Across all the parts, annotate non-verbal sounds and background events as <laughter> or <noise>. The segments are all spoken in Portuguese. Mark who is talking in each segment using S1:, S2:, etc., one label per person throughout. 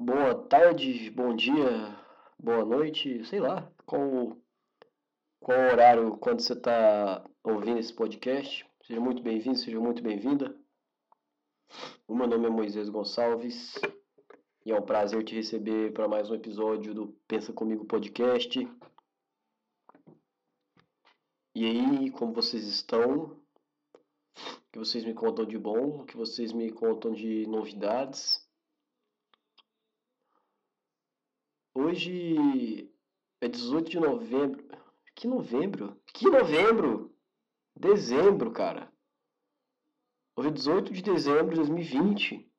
S1: boa tarde, bom dia, boa noite, sei lá, qual, qual horário quando você está ouvindo esse podcast. Seja muito bem-vindo, seja muito bem-vinda. O meu nome é Moisés Gonçalves e é um prazer te receber para mais um episódio do Pensa Comigo Podcast. E aí, como vocês estão? O que vocês me contam de bom? O que vocês me contam de novidades? Hoje é 18 de novembro. Que novembro? Que novembro? Dezembro, cara. Hoje é 18 de dezembro de 2020.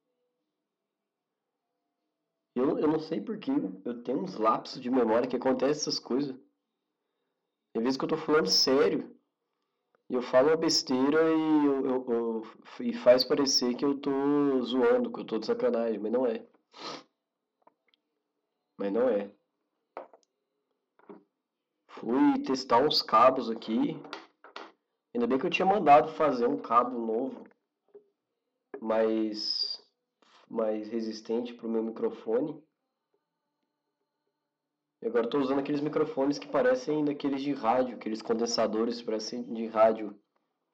S1: Eu, eu não sei porquê. Eu tenho uns lapsos de memória que acontecem essas coisas. Tem vezes que eu tô falando sério. E eu falo uma besteira e, eu, eu, eu, e faz parecer que eu tô zoando, que eu tô de sacanagem, mas não é. Mas não é. Fui testar uns cabos aqui. Ainda bem que eu tinha mandado fazer um cabo novo. Mais, mais resistente para o meu microfone. E agora estou usando aqueles microfones que parecem daqueles de rádio, aqueles condensadores parecem de rádio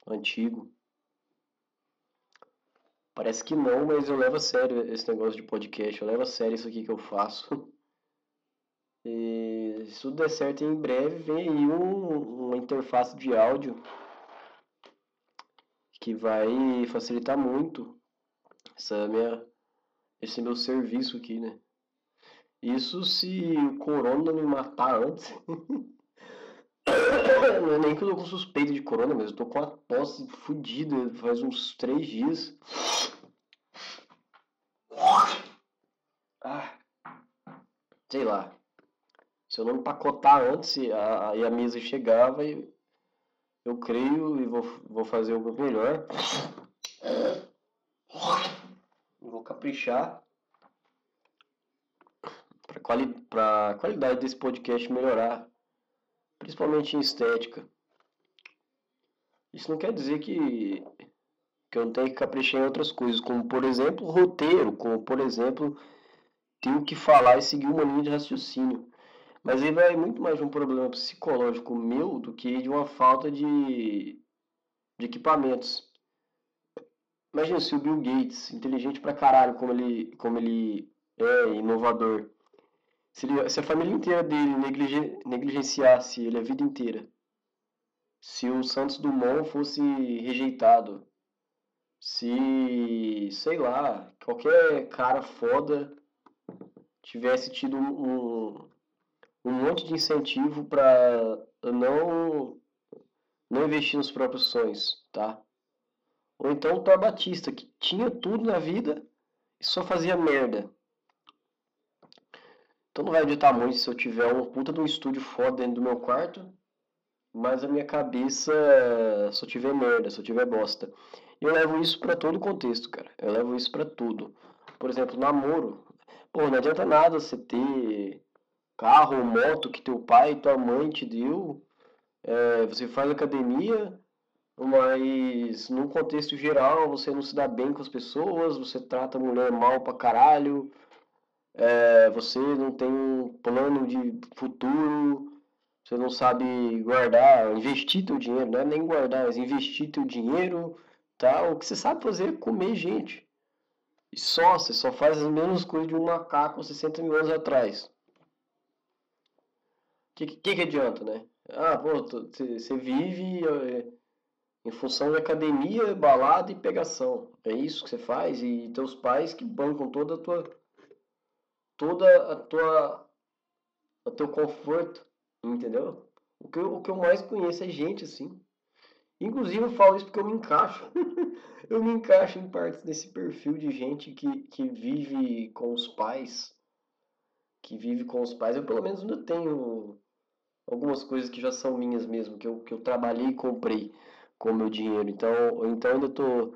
S1: antigo. Parece que não, mas eu levo a sério esse negócio de podcast. Eu levo a sério isso aqui que eu faço. <laughs> E se tudo der certo em breve, vem aí um, uma interface de áudio que vai facilitar muito essa minha, esse meu serviço aqui, né? Isso se o corona me matar antes. <coughs> não é nem que eu tô com suspeita de corona, mas eu tô com a tosse fodida faz uns três dias. Ah, sei lá. Se eu não empacotar antes, aí a, mesa chegava e eu creio e vou, vou fazer o melhor. Vou caprichar para quali a qualidade desse podcast melhorar, principalmente em estética. Isso não quer dizer que, que eu não tenho que caprichar em outras coisas, como por exemplo roteiro, como por exemplo tenho que falar e seguir uma linha de raciocínio. Mas ele vai muito mais um problema psicológico meu do que de uma falta de, de equipamentos. Imagina se o Bill Gates, inteligente pra caralho como ele, como ele é inovador, se, ele, se a família inteira dele negligen, negligenciasse ele a vida inteira, se o Santos Dumont fosse rejeitado, se, sei lá, qualquer cara foda tivesse tido um monte de incentivo para não não investir nos próprios sonhos, tá? Ou então o Thor Batista, que tinha tudo na vida e só fazia merda. Então não vai adiantar muito se eu tiver um puta de um estúdio foda dentro do meu quarto, mas a minha cabeça só tiver merda, só tiver bosta. E eu levo isso para todo contexto, cara. Eu levo isso para tudo. Por exemplo, namoro. Pô, não adianta nada você ter carro, moto que teu pai e tua mãe te deu, é, você faz academia, mas num contexto geral você não se dá bem com as pessoas, você trata a mulher mal pra caralho, é, você não tem um plano de futuro, você não sabe guardar, investir teu dinheiro, não é nem guardar, mas investir teu dinheiro, tá? O que você sabe fazer é comer gente. E só, você só faz as mesmas coisas de um macaco 60 mil anos atrás que, que, que adianta, né? Ah, pô, você vive é, em função de academia, balada e pegação. É isso que você faz e teus pais que bancam toda a tua toda a tua o teu conforto, entendeu? O que, eu, o que eu mais conheço é gente assim. Inclusive eu falo isso porque eu me encaixo. <laughs> eu me encaixo em partes desse perfil de gente que, que vive com os pais. Que vive com os pais. Eu pelo menos ainda tenho algumas coisas que já são minhas mesmo, que eu, que eu trabalhei e comprei com o meu dinheiro. Então, então ainda tô,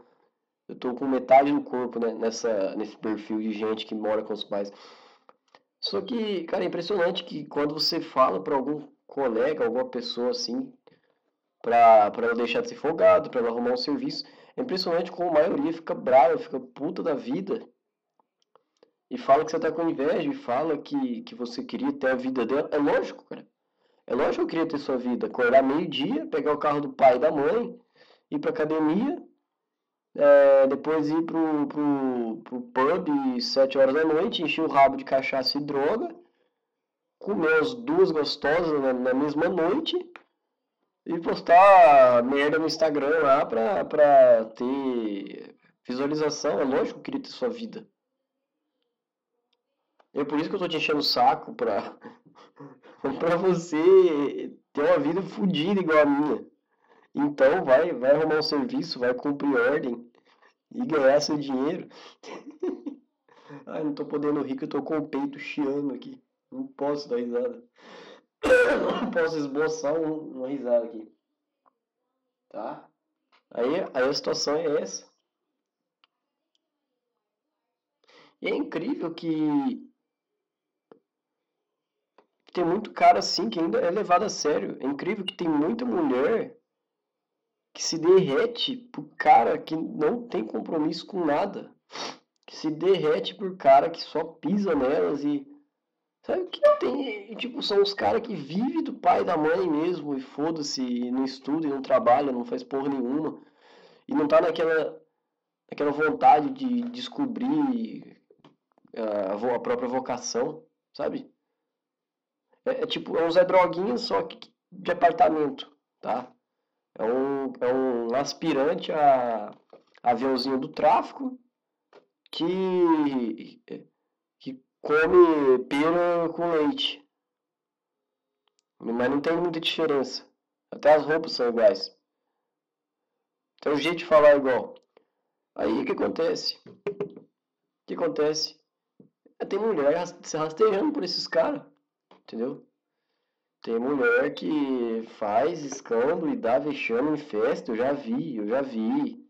S1: eu tô com metade do corpo né, nessa, nesse perfil de gente que mora com os pais. Só que, cara, é impressionante que quando você fala para algum colega, alguma pessoa assim, para ela deixar de ser folgado, para ela arrumar um serviço, é impressionante como a maioria fica brava, fica puta da vida e fala que você tá com inveja, e fala que, que você queria ter a vida dela. É lógico, cara. É lógico que eu queria ter sua vida. Acordar meio-dia, pegar o carro do pai e da mãe, ir pra academia, é, depois ir pro, pro, pro pub sete horas da noite, encher o rabo de cachaça e droga, comer as duas gostosas na, na mesma noite e postar merda no Instagram lá pra, pra ter visualização. É lógico que eu queria ter sua vida. É por isso que eu tô te enchendo o saco pra, <laughs> pra você ter uma vida fodida igual a minha. Então vai, vai arrumar um serviço, vai cumprir ordem e ganhar seu dinheiro. <laughs> Ai, não tô podendo rir que eu tô com o peito chiando aqui. Não posso dar risada. Não <coughs> posso esboçar uma risada aqui. Tá? Aí, aí a situação é essa. E é incrível que tem muito cara assim que ainda é levado a sério. É incrível que tem muita mulher que se derrete por cara que não tem compromisso com nada. Que se derrete por cara que só pisa nelas e. Sabe que tem. Tipo, são os caras que vivem do pai e da mãe mesmo e foda-se, não estuda e não trabalha, não faz porra nenhuma. E não tá naquela, naquela vontade de descobrir a, a própria vocação, sabe? É, é tipo, é um Zé Droguinha, só que de apartamento, tá? É um, é um aspirante a aviãozinho do tráfico que, que come pera com leite. Mas não tem muita diferença. Até as roupas são iguais. Tem um jeito de falar igual. Aí o que acontece? O que acontece? Tem mulher se rastejando por esses caras. Entendeu? Tem mulher que faz escândalo e dá vexame em festa, eu já vi, eu já vi.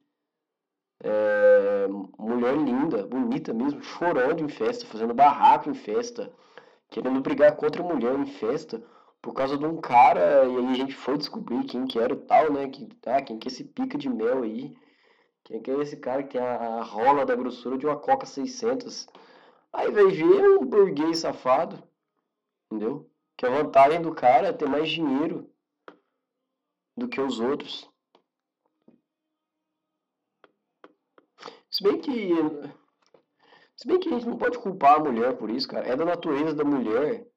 S1: É, mulher linda, bonita mesmo, chorando em festa, fazendo barraco em festa, querendo brigar contra mulher em festa, por causa de um cara, e aí a gente foi descobrir quem que era o tal, né? Que, ah, quem que é esse pica de mel aí? Quem que é esse cara que tem a, a rola da grossura de uma Coca 600? Aí vai ver um burguês safado, entendeu? Que a vantagem do cara é ter mais dinheiro do que os outros. Se bem que. Se bem que a gente não pode culpar a mulher por isso, cara. É da natureza da mulher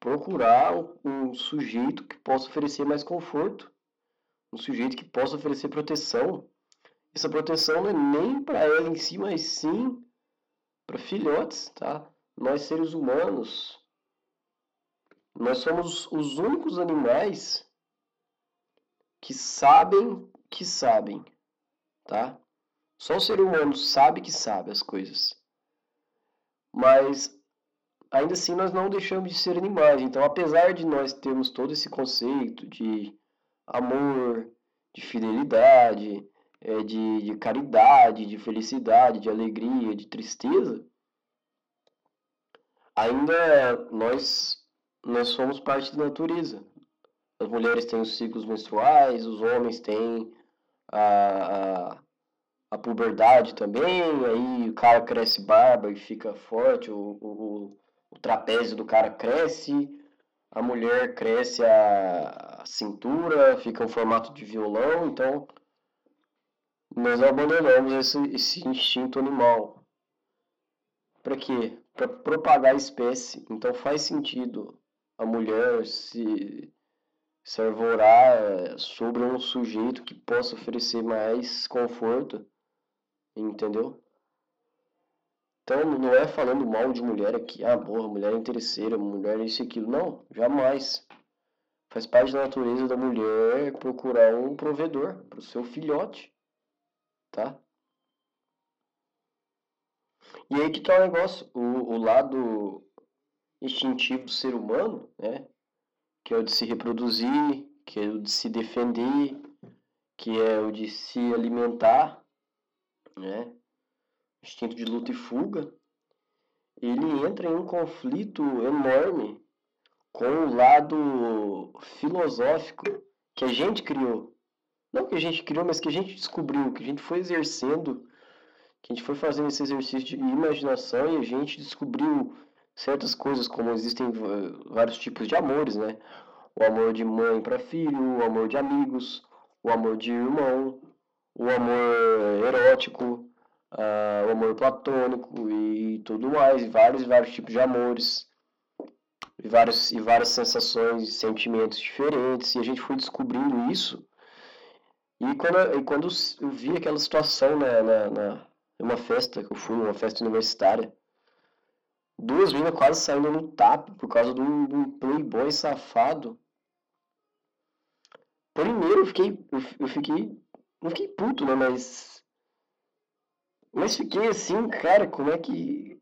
S1: procurar um, sujeito que possa oferecer mais conforto. Um sujeito que possa oferecer proteção. Essa proteção não é nem para ela em si, mas sim para filhotes, tá? Nós seres humanos nós somos os únicos animais que sabem que sabem, tá? Só o ser humano sabe que sabe as coisas. Mas ainda assim nós não deixamos de ser animais. Então, apesar de nós termos todo esse conceito de amor, de fidelidade, é, de, de caridade, de felicidade, de alegria, de tristeza, ainda nós nós somos parte da natureza. As mulheres têm os ciclos menstruais, os homens têm a, a, a puberdade também, aí o cara cresce barba e fica forte, o, o, o trapézio do cara cresce, a mulher cresce a, a cintura, fica em formato de violão, então nós abandonamos esse, esse instinto animal. Para quê? Para propagar a espécie. Então faz sentido a mulher se, se arvorar sobre um sujeito que possa oferecer mais conforto, entendeu? Então não é falando mal de mulher aqui, ah, porra, mulher é interesseira, mulher é isso e aquilo. Não, jamais. Faz parte da natureza da mulher procurar um provedor para o seu filhote, tá? E aí que tá o negócio, o, o lado instintivo do ser humano, né? que é o de se reproduzir, que é o de se defender, que é o de se alimentar, né? instinto de luta e fuga, ele entra em um conflito enorme com o lado filosófico que a gente criou. Não que a gente criou, mas que a gente descobriu, que a gente foi exercendo que a gente foi fazendo esse exercício de imaginação e a gente descobriu certas coisas, como existem vários tipos de amores, né? O amor de mãe para filho, o amor de amigos, o amor de irmão, o amor erótico, uh, o amor platônico e tudo mais, vários vários tipos de amores e várias e várias sensações e sentimentos diferentes e a gente foi descobrindo isso e quando, e quando eu vi aquela situação na, na, na uma festa que eu fui, uma festa universitária, duas meninas quase saindo no tap por causa de um, de um playboy safado. Primeiro eu fiquei, eu, eu fiquei, não fiquei puto, né, mas mas fiquei assim, cara, como é que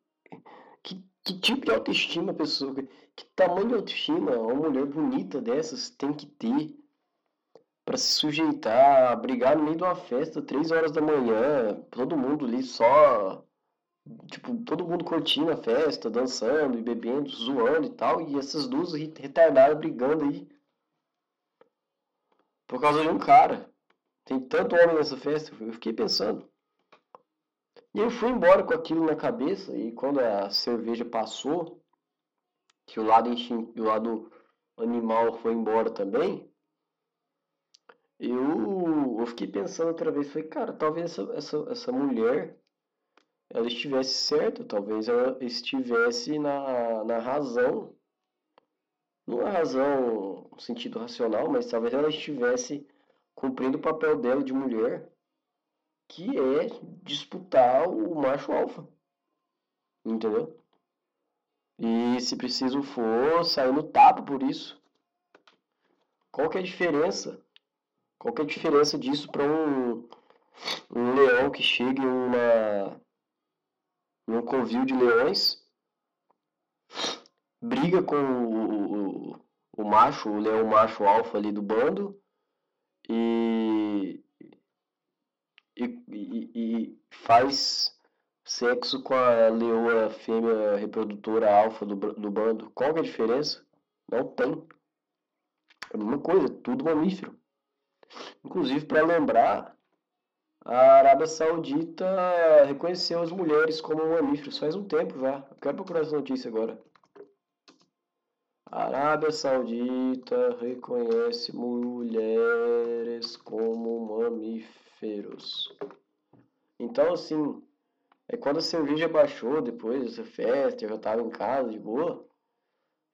S1: que, que tipo de autoestima a pessoa, que tamanho de autoestima uma mulher bonita dessas tem que ter para se sujeitar brigar no meio de uma festa, três horas da manhã, todo mundo ali só. Tipo, todo mundo curtindo a festa, dançando e bebendo, zoando e tal, e essas duas retardadas brigando aí. Por causa de um cara. Tem tanto homem nessa festa, eu fiquei pensando. E eu fui embora com aquilo na cabeça, e quando a cerveja passou, que o lado, o lado animal foi embora também, eu, eu fiquei pensando outra vez, falei, cara, talvez essa, essa, essa mulher ela estivesse certa, talvez ela estivesse na, na razão, não na razão no sentido racional, mas talvez ela estivesse cumprindo o papel dela de mulher, que é disputar o macho alfa. Entendeu? E se preciso for, sair no tapa por isso. Qual que é a diferença qual que é a diferença disso para um, um leão que chega em uma em um covil de leões, briga com o, o, o macho, o leão macho alfa ali do bando e, e, e, e faz sexo com a leoa fêmea reprodutora alfa do, do bando. Qual é a diferença? Não tem. É a mesma coisa, tudo mamífero. Inclusive, para lembrar, a Arábia Saudita reconheceu as mulheres como mamíferos faz um tempo já. Eu quero procurar essa notícia agora. A Arábia Saudita reconhece mulheres como mamíferos. Então, assim, é quando a cerveja baixou depois dessa festa, eu já estava em casa de boa,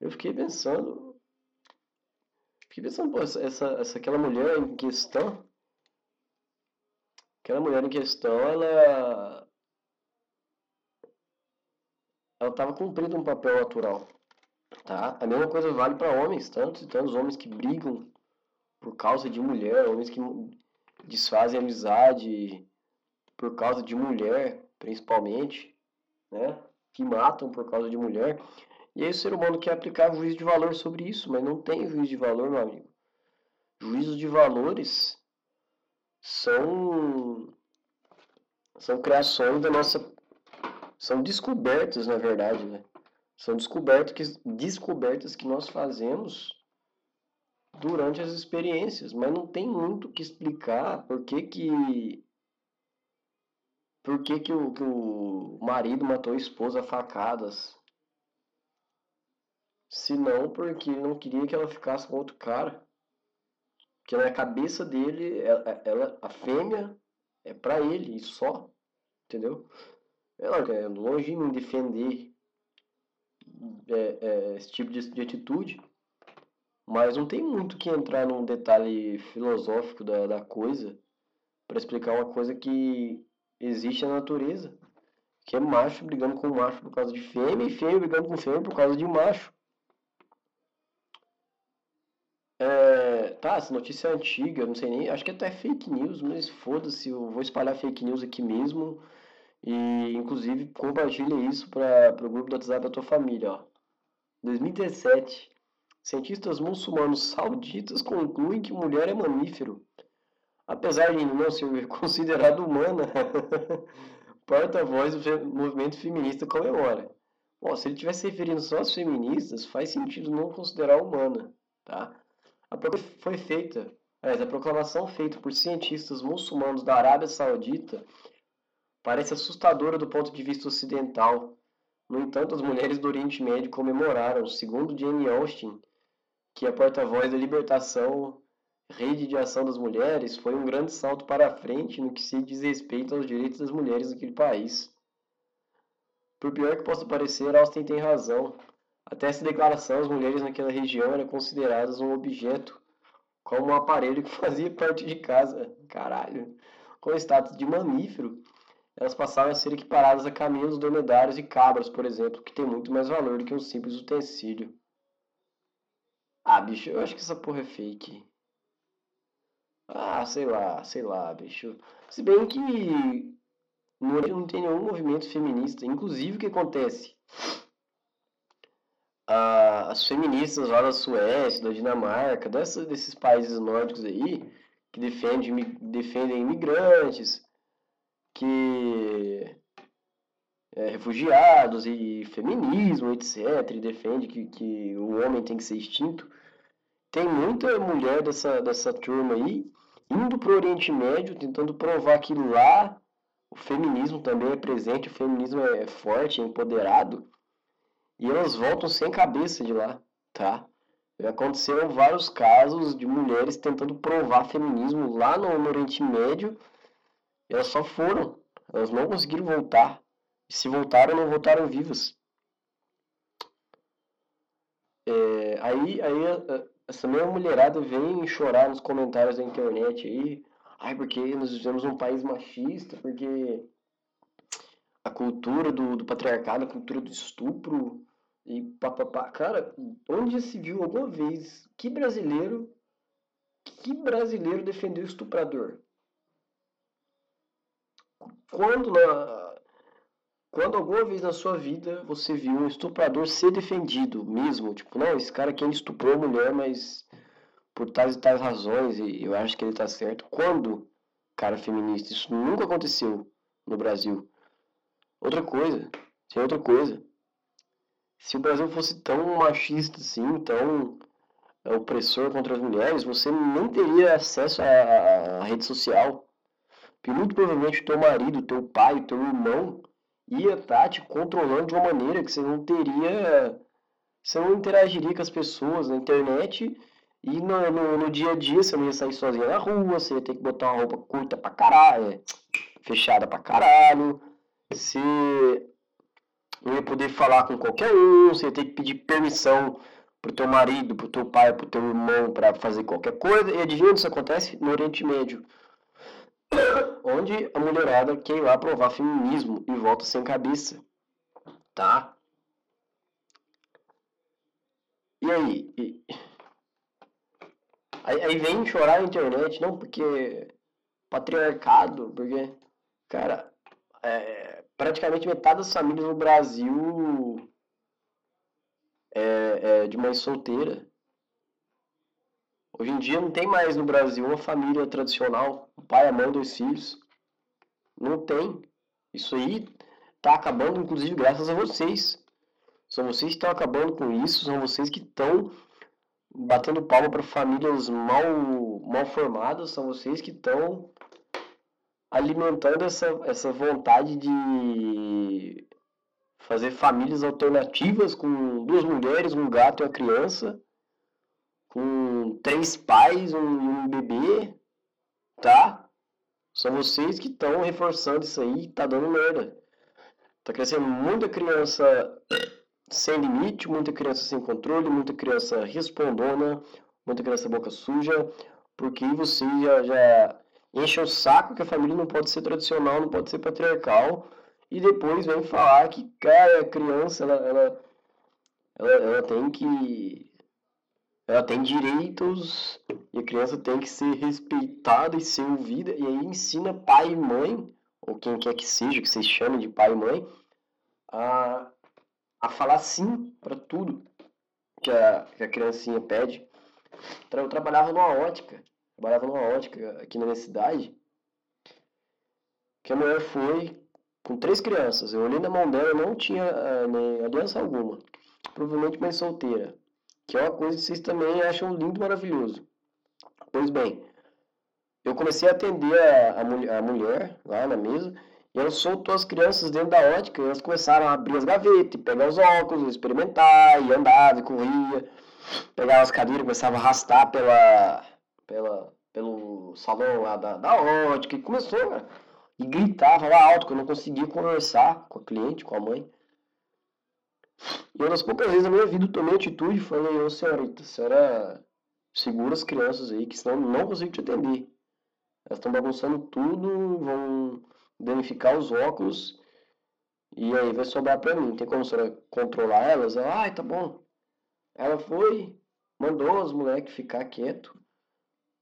S1: eu fiquei pensando, Fiquei pensando, pô, essa, essa, aquela mulher em questão, aquela mulher em questão, ela ela estava cumprindo um papel natural, tá? A mesma coisa vale para homens, tantos e tantos homens que brigam por causa de mulher, homens que desfazem amizade por causa de mulher, principalmente, né? Que matam por causa de mulher. E aí o ser humano quer aplicar juízo de valor sobre isso, mas não tem juízo de valor, meu amigo. Juízo de valores são são criações da nossa são descobertas, na verdade, né? São descobertas que, descobertas que nós fazemos durante as experiências, mas não tem muito que explicar por que que por que, que, o, que o marido matou a esposa a facadas, se não porque não queria que ela ficasse com outro cara. Porque na cabeça dele, ela, ela a fêmea é para ele e só. Entendeu? Ela é longe de defender é, é, esse tipo de, de atitude. Mas não tem muito que entrar num detalhe filosófico da, da coisa para explicar uma coisa que existe na natureza. Que é macho brigando com macho por causa de fêmea e fêmea brigando com fêmea por causa de macho. É, tá, essa notícia é antiga, não sei nem, acho que até é fake news, mas foda-se, eu vou espalhar fake news aqui mesmo. E inclusive compartilha isso para o grupo do WhatsApp da tua família, ó. 2017. Cientistas muçulmanos sauditas concluem que mulher é mamífero. Apesar de não ser <laughs> considerada humana, <laughs> porta-voz do movimento feminista comemora. Bom, se ele estivesse referindo só às feministas, faz sentido não considerar humana, tá? A foi feita, a proclamação feita por cientistas muçulmanos da Arábia Saudita parece assustadora do ponto de vista ocidental. No entanto, as mulheres do Oriente Médio comemoraram, segundo Jane Austen, que a porta-voz da libertação, rede de ação das mulheres, foi um grande salto para a frente no que se diz respeito aos direitos das mulheres naquele país. Por pior que possa parecer, Austin tem razão. Até essa declaração, as mulheres naquela região eram consideradas um objeto, como um aparelho que <laughs> fazia parte de casa. Caralho. Com status de mamífero, elas passaram a ser equiparadas a camelos, dromedários e cabras, por exemplo, que tem muito mais valor do que um simples utensílio. Ah, bicho, eu acho que essa porra é fake. Ah, sei lá, sei lá, bicho. Se bem que não tem nenhum movimento feminista. Inclusive, o que acontece? Ah, as feministas lá da Suécia, da Dinamarca, desses países nórdicos aí, que defendem, defendem imigrantes, que é, refugiados e feminismo, etc., e defende que, que o homem tem que ser extinto. Tem muita mulher dessa, dessa turma aí indo para o Oriente Médio, tentando provar que lá o feminismo também é presente, o feminismo é forte, é empoderado, e elas voltam sem cabeça de lá, tá? Aconteceram vários casos de mulheres tentando provar feminismo lá no, Oriente Médio, elas só foram, elas não conseguiram voltar, e se voltaram, não voltaram vivas. É, aí, aí essa mesma mulherada vem chorar nos comentários da internet aí, ai, porque nós vivemos um país machista, porque a cultura do, do patriarcado, a cultura do estupro e papapá. Cara, onde se viu alguma vez que brasileiro, que brasileiro defendeu estuprador? Quando na, quando alguma vez na sua vida você viu um estuprador ser defendido mesmo, tipo, não, esse cara aqui ele estuprou a mulher, mas por tais e tais razões, e eu acho que ele tá certo. Quando, cara feminista, isso nunca aconteceu no Brasil. Outra coisa, tem outra coisa. Se o Brasil fosse tão machista assim, tão opressor contra as mulheres, você não teria acesso à, à rede social. Porque muito provavelmente o teu marido, teu pai, teu irmão ia estar tá te controlando de uma maneira que você não teria. Você não interagiria com as pessoas na internet e no, no, no dia a dia você não ia sair sozinha na rua, você ia ter que botar uma roupa curta pra caralho, é, fechada pra caralho, você não ia poder falar com qualquer um, você ia ter que pedir permissão pro teu marido, pro teu pai, pro teu irmão para fazer qualquer coisa. E adivinha onde isso acontece? No Oriente Médio <coughs> onde a mulherada quer ir lá provar feminismo e volta sem cabeça, tá? E aí? E... aí? Aí vem chorar na internet, não porque patriarcado, porque, cara, é, praticamente metade das famílias no Brasil é, é de mãe solteira. Hoje em dia não tem mais no Brasil uma família tradicional, o pai, a mãe, dois filhos. Não tem. Isso aí está acabando, inclusive, graças a vocês. São vocês que estão acabando com isso, são vocês que estão batendo palma para famílias mal, mal formadas, são vocês que estão alimentando essa, essa vontade de fazer famílias alternativas com duas mulheres, um gato e uma criança com três pais e um, um, bebê, tá? São vocês que estão reforçando isso aí, tá dando merda. Tá crescendo muita criança sem limite, muita criança sem controle, muita criança respondona, muita criança boca suja, porque você já, já enche o saco que a família não pode ser tradicional, não pode ser patriarcal, e depois vem falar que, cara, a criança, ela, ela, ela, ela tem que ela tem direitos e a criança tem que ser respeitada e ser ouvida. E aí ensina pai e mãe, ou quem quer que seja, que vocês chamem de pai e mãe, a, a falar sim para tudo que a, que a criancinha pede. Eu trabalhava numa ótica, trabalhava numa ótica aqui na minha cidade, que a mulher foi com três crianças. Eu olhei na mão dela, não tinha uh, nem aliança alguma. Provavelmente mãe solteira que é uma coisa que vocês também acham lindo maravilhoso. Pois bem, eu comecei a atender a, a, a mulher lá na mesa E ela soltou as crianças dentro da ótica e elas começaram a abrir as gavetas, pegar os óculos, experimentar, e andava, e corria, pegava as cadeiras, começava a arrastar pela, pela, pelo salão lá da, da ótica, e começou, cara. E gritava lá alto, que eu não conseguia conversar com a cliente, com a mãe. E uma das poucas vezes na minha vida eu tomei atitude e falei, ô senhorita, senhora segura as crianças aí, que senão eu não consigo te atender. Elas estão bagunçando tudo, vão danificar os óculos e aí vai sobrar para mim. Tem como a senhora controlar elas? Ela, ai, tá bom. Ela foi, mandou os moleques ficar quieto.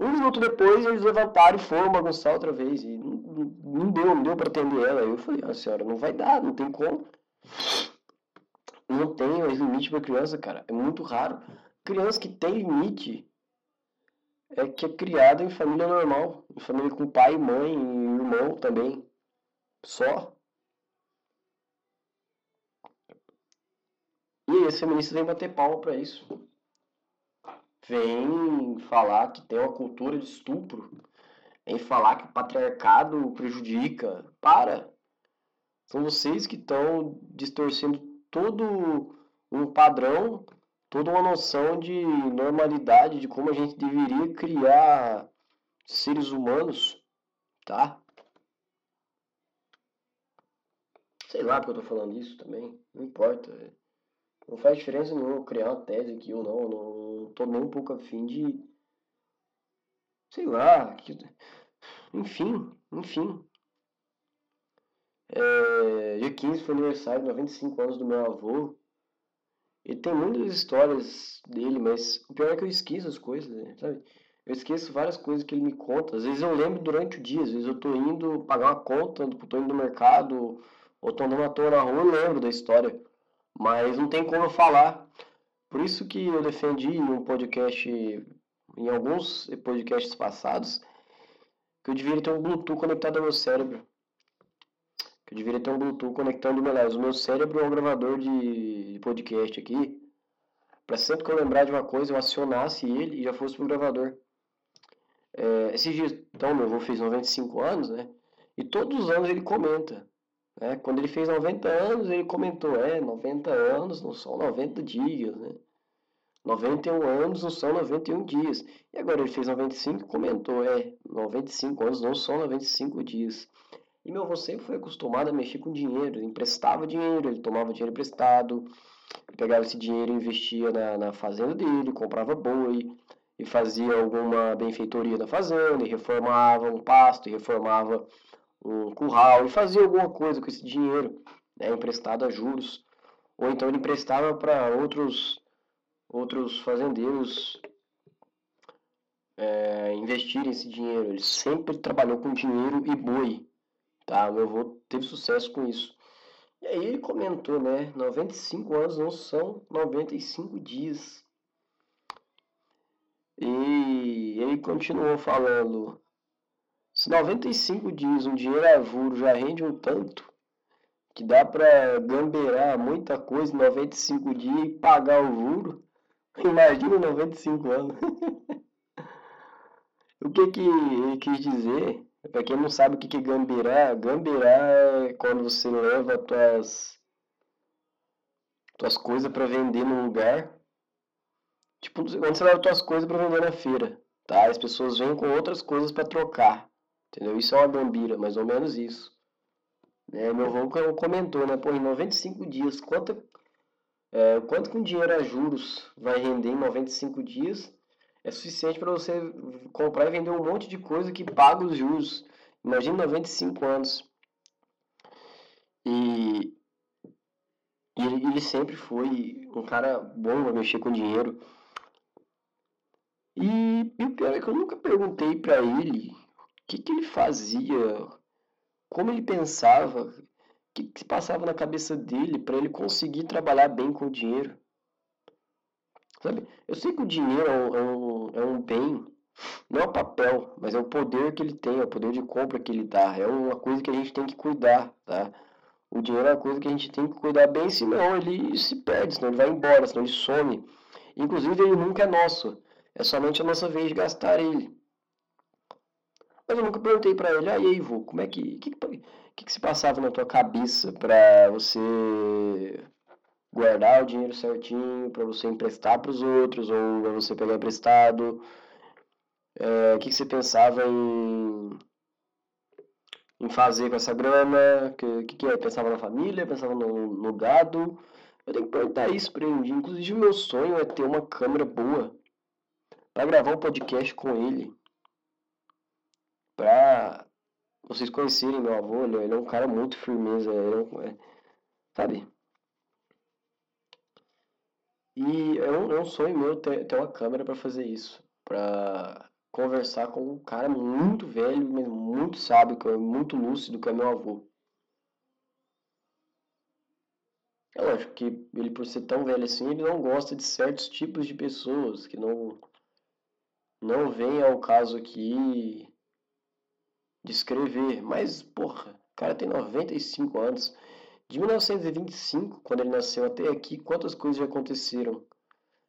S1: Um minuto depois eles levantaram e foram bagunçar outra vez. E não, não deu, não deu para atender ela. Eu falei, ah, senhora, não vai dar, não tem como. Não tem limite para criança, cara. É muito raro. Criança que tem limite é que é criada em família normal. Em família com pai, mãe e irmão também. Só. E aí, as feministas vêm bater palma para isso. Vem falar que tem uma cultura de estupro. Vem falar que o patriarcado prejudica. Para! São vocês que estão distorcendo todo um padrão, toda uma noção de normalidade, de como a gente deveria criar seres humanos, tá? Sei lá porque eu tô falando isso também. Não importa. Não faz diferença nenhuma criar uma tese aqui ou não. Não tô nem um pouco afim de. Sei lá. Que... Enfim, enfim. É... Dia 15 foi aniversário, 95 anos do meu avô. E tem muitas histórias dele, mas o pior é que eu esqueço as coisas, né? sabe? Eu esqueço várias coisas que ele me conta. Às vezes eu lembro durante o dia, às vezes eu tô indo pagar uma conta, tô indo no mercado, ou tô andando à toa na rua, eu lembro da história. Mas não tem como eu falar. Por isso que eu defendi em um podcast, em alguns podcasts passados, que eu deveria ter um Bluetooth conectado ao meu cérebro. Que eu deveria ter um Bluetooth conectando meu, o meu cérebro ao gravador de podcast aqui. Para sempre que eu lembrar de uma coisa, eu acionasse ele e já fosse pro gravador. É, esses dias, então, meu avô fez 95 anos, né? E todos os anos ele comenta. Né? Quando ele fez 90 anos, ele comentou, é, 90 anos não são 90 dias, né? 91 anos não são 91 dias. E agora ele fez 95 comentou, é, 95 anos não são 95 dias. E meu avô sempre foi acostumado a mexer com dinheiro, ele emprestava dinheiro, ele tomava dinheiro emprestado, pegava esse dinheiro e investia na, na fazenda dele, comprava boi, e fazia alguma benfeitoria na fazenda, e reformava um pasto, e reformava um curral e fazia alguma coisa com esse dinheiro né, emprestado a juros. Ou então ele emprestava para outros, outros fazendeiros é, investirem esse dinheiro. Ele sempre trabalhou com dinheiro e boi. Tá? Meu avô teve sucesso com isso. E aí ele comentou, né? 95 anos não são 95 dias. E ele continuou falando se 95 dias um dinheiro avulso já rende um tanto, que dá para gamberar muita coisa em 95 dias e pagar o juro, <laughs> imagina 95 anos. <laughs> o que que ele quis dizer? Para quem não sabe o que que é gamberar, gamberar é quando você leva tuas tuas coisas para vender num lugar. Tipo, quando você leva tuas coisas para vender na feira, tá? As pessoas vêm com outras coisas para trocar. Entendeu? Isso é uma gambira, mais ou menos isso. Né? Meu avô comentou, né? Pô, em 95 dias, quanto, é, quanto um dinheiro a juros vai render em 95 dias é suficiente para você comprar e vender um monte de coisa que paga os juros. Imagina 95 anos. E, e ele, sempre foi um cara bom a mexer com dinheiro. E, e o pior é que eu nunca perguntei para ele que, que ele fazia, como ele pensava, o que, que se passava na cabeça dele para ele conseguir trabalhar bem com o dinheiro. Sabe? Eu sei que o dinheiro é um, é um, é um bem, não é o papel, mas é o poder que ele tem, é o poder de compra que ele dá. É uma coisa que a gente tem que cuidar, tá? O dinheiro é uma coisa que a gente tem que cuidar bem, senão ele se perde, senão ele vai embora, senão ele some. Inclusive, ele nunca é nosso. É somente a nossa vez de gastar ele. Mas eu nunca perguntei para ele, ah, e aí, como é que, que, que, que se passava na tua cabeça para você guardar o dinheiro certinho, para você emprestar para os outros ou para você pegar emprestado? É, o que, que você pensava em, em fazer com essa grana? O que, que, que é? Pensava na família? Pensava no, no gado? Eu tenho que perguntar isso para ele. Inclusive, o meu sonho é ter uma câmera boa para gravar um podcast com ele. Para vocês conhecerem meu avô, ele, é um cara muito firmeza, ele é um, é, sabe? E é um, é um sonho meu ter, ter uma câmera para fazer isso, para conversar com um cara muito velho, muito sábio, é muito lúcido, que é meu avô. É lógico que ele, por ser tão velho assim, ele não gosta de certos tipos de pessoas, que não, não vem ao caso aqui descrever. Mas, porra, o cara tem 95 anos. De 1925, quando ele nasceu até aqui, quantas coisas já aconteceram?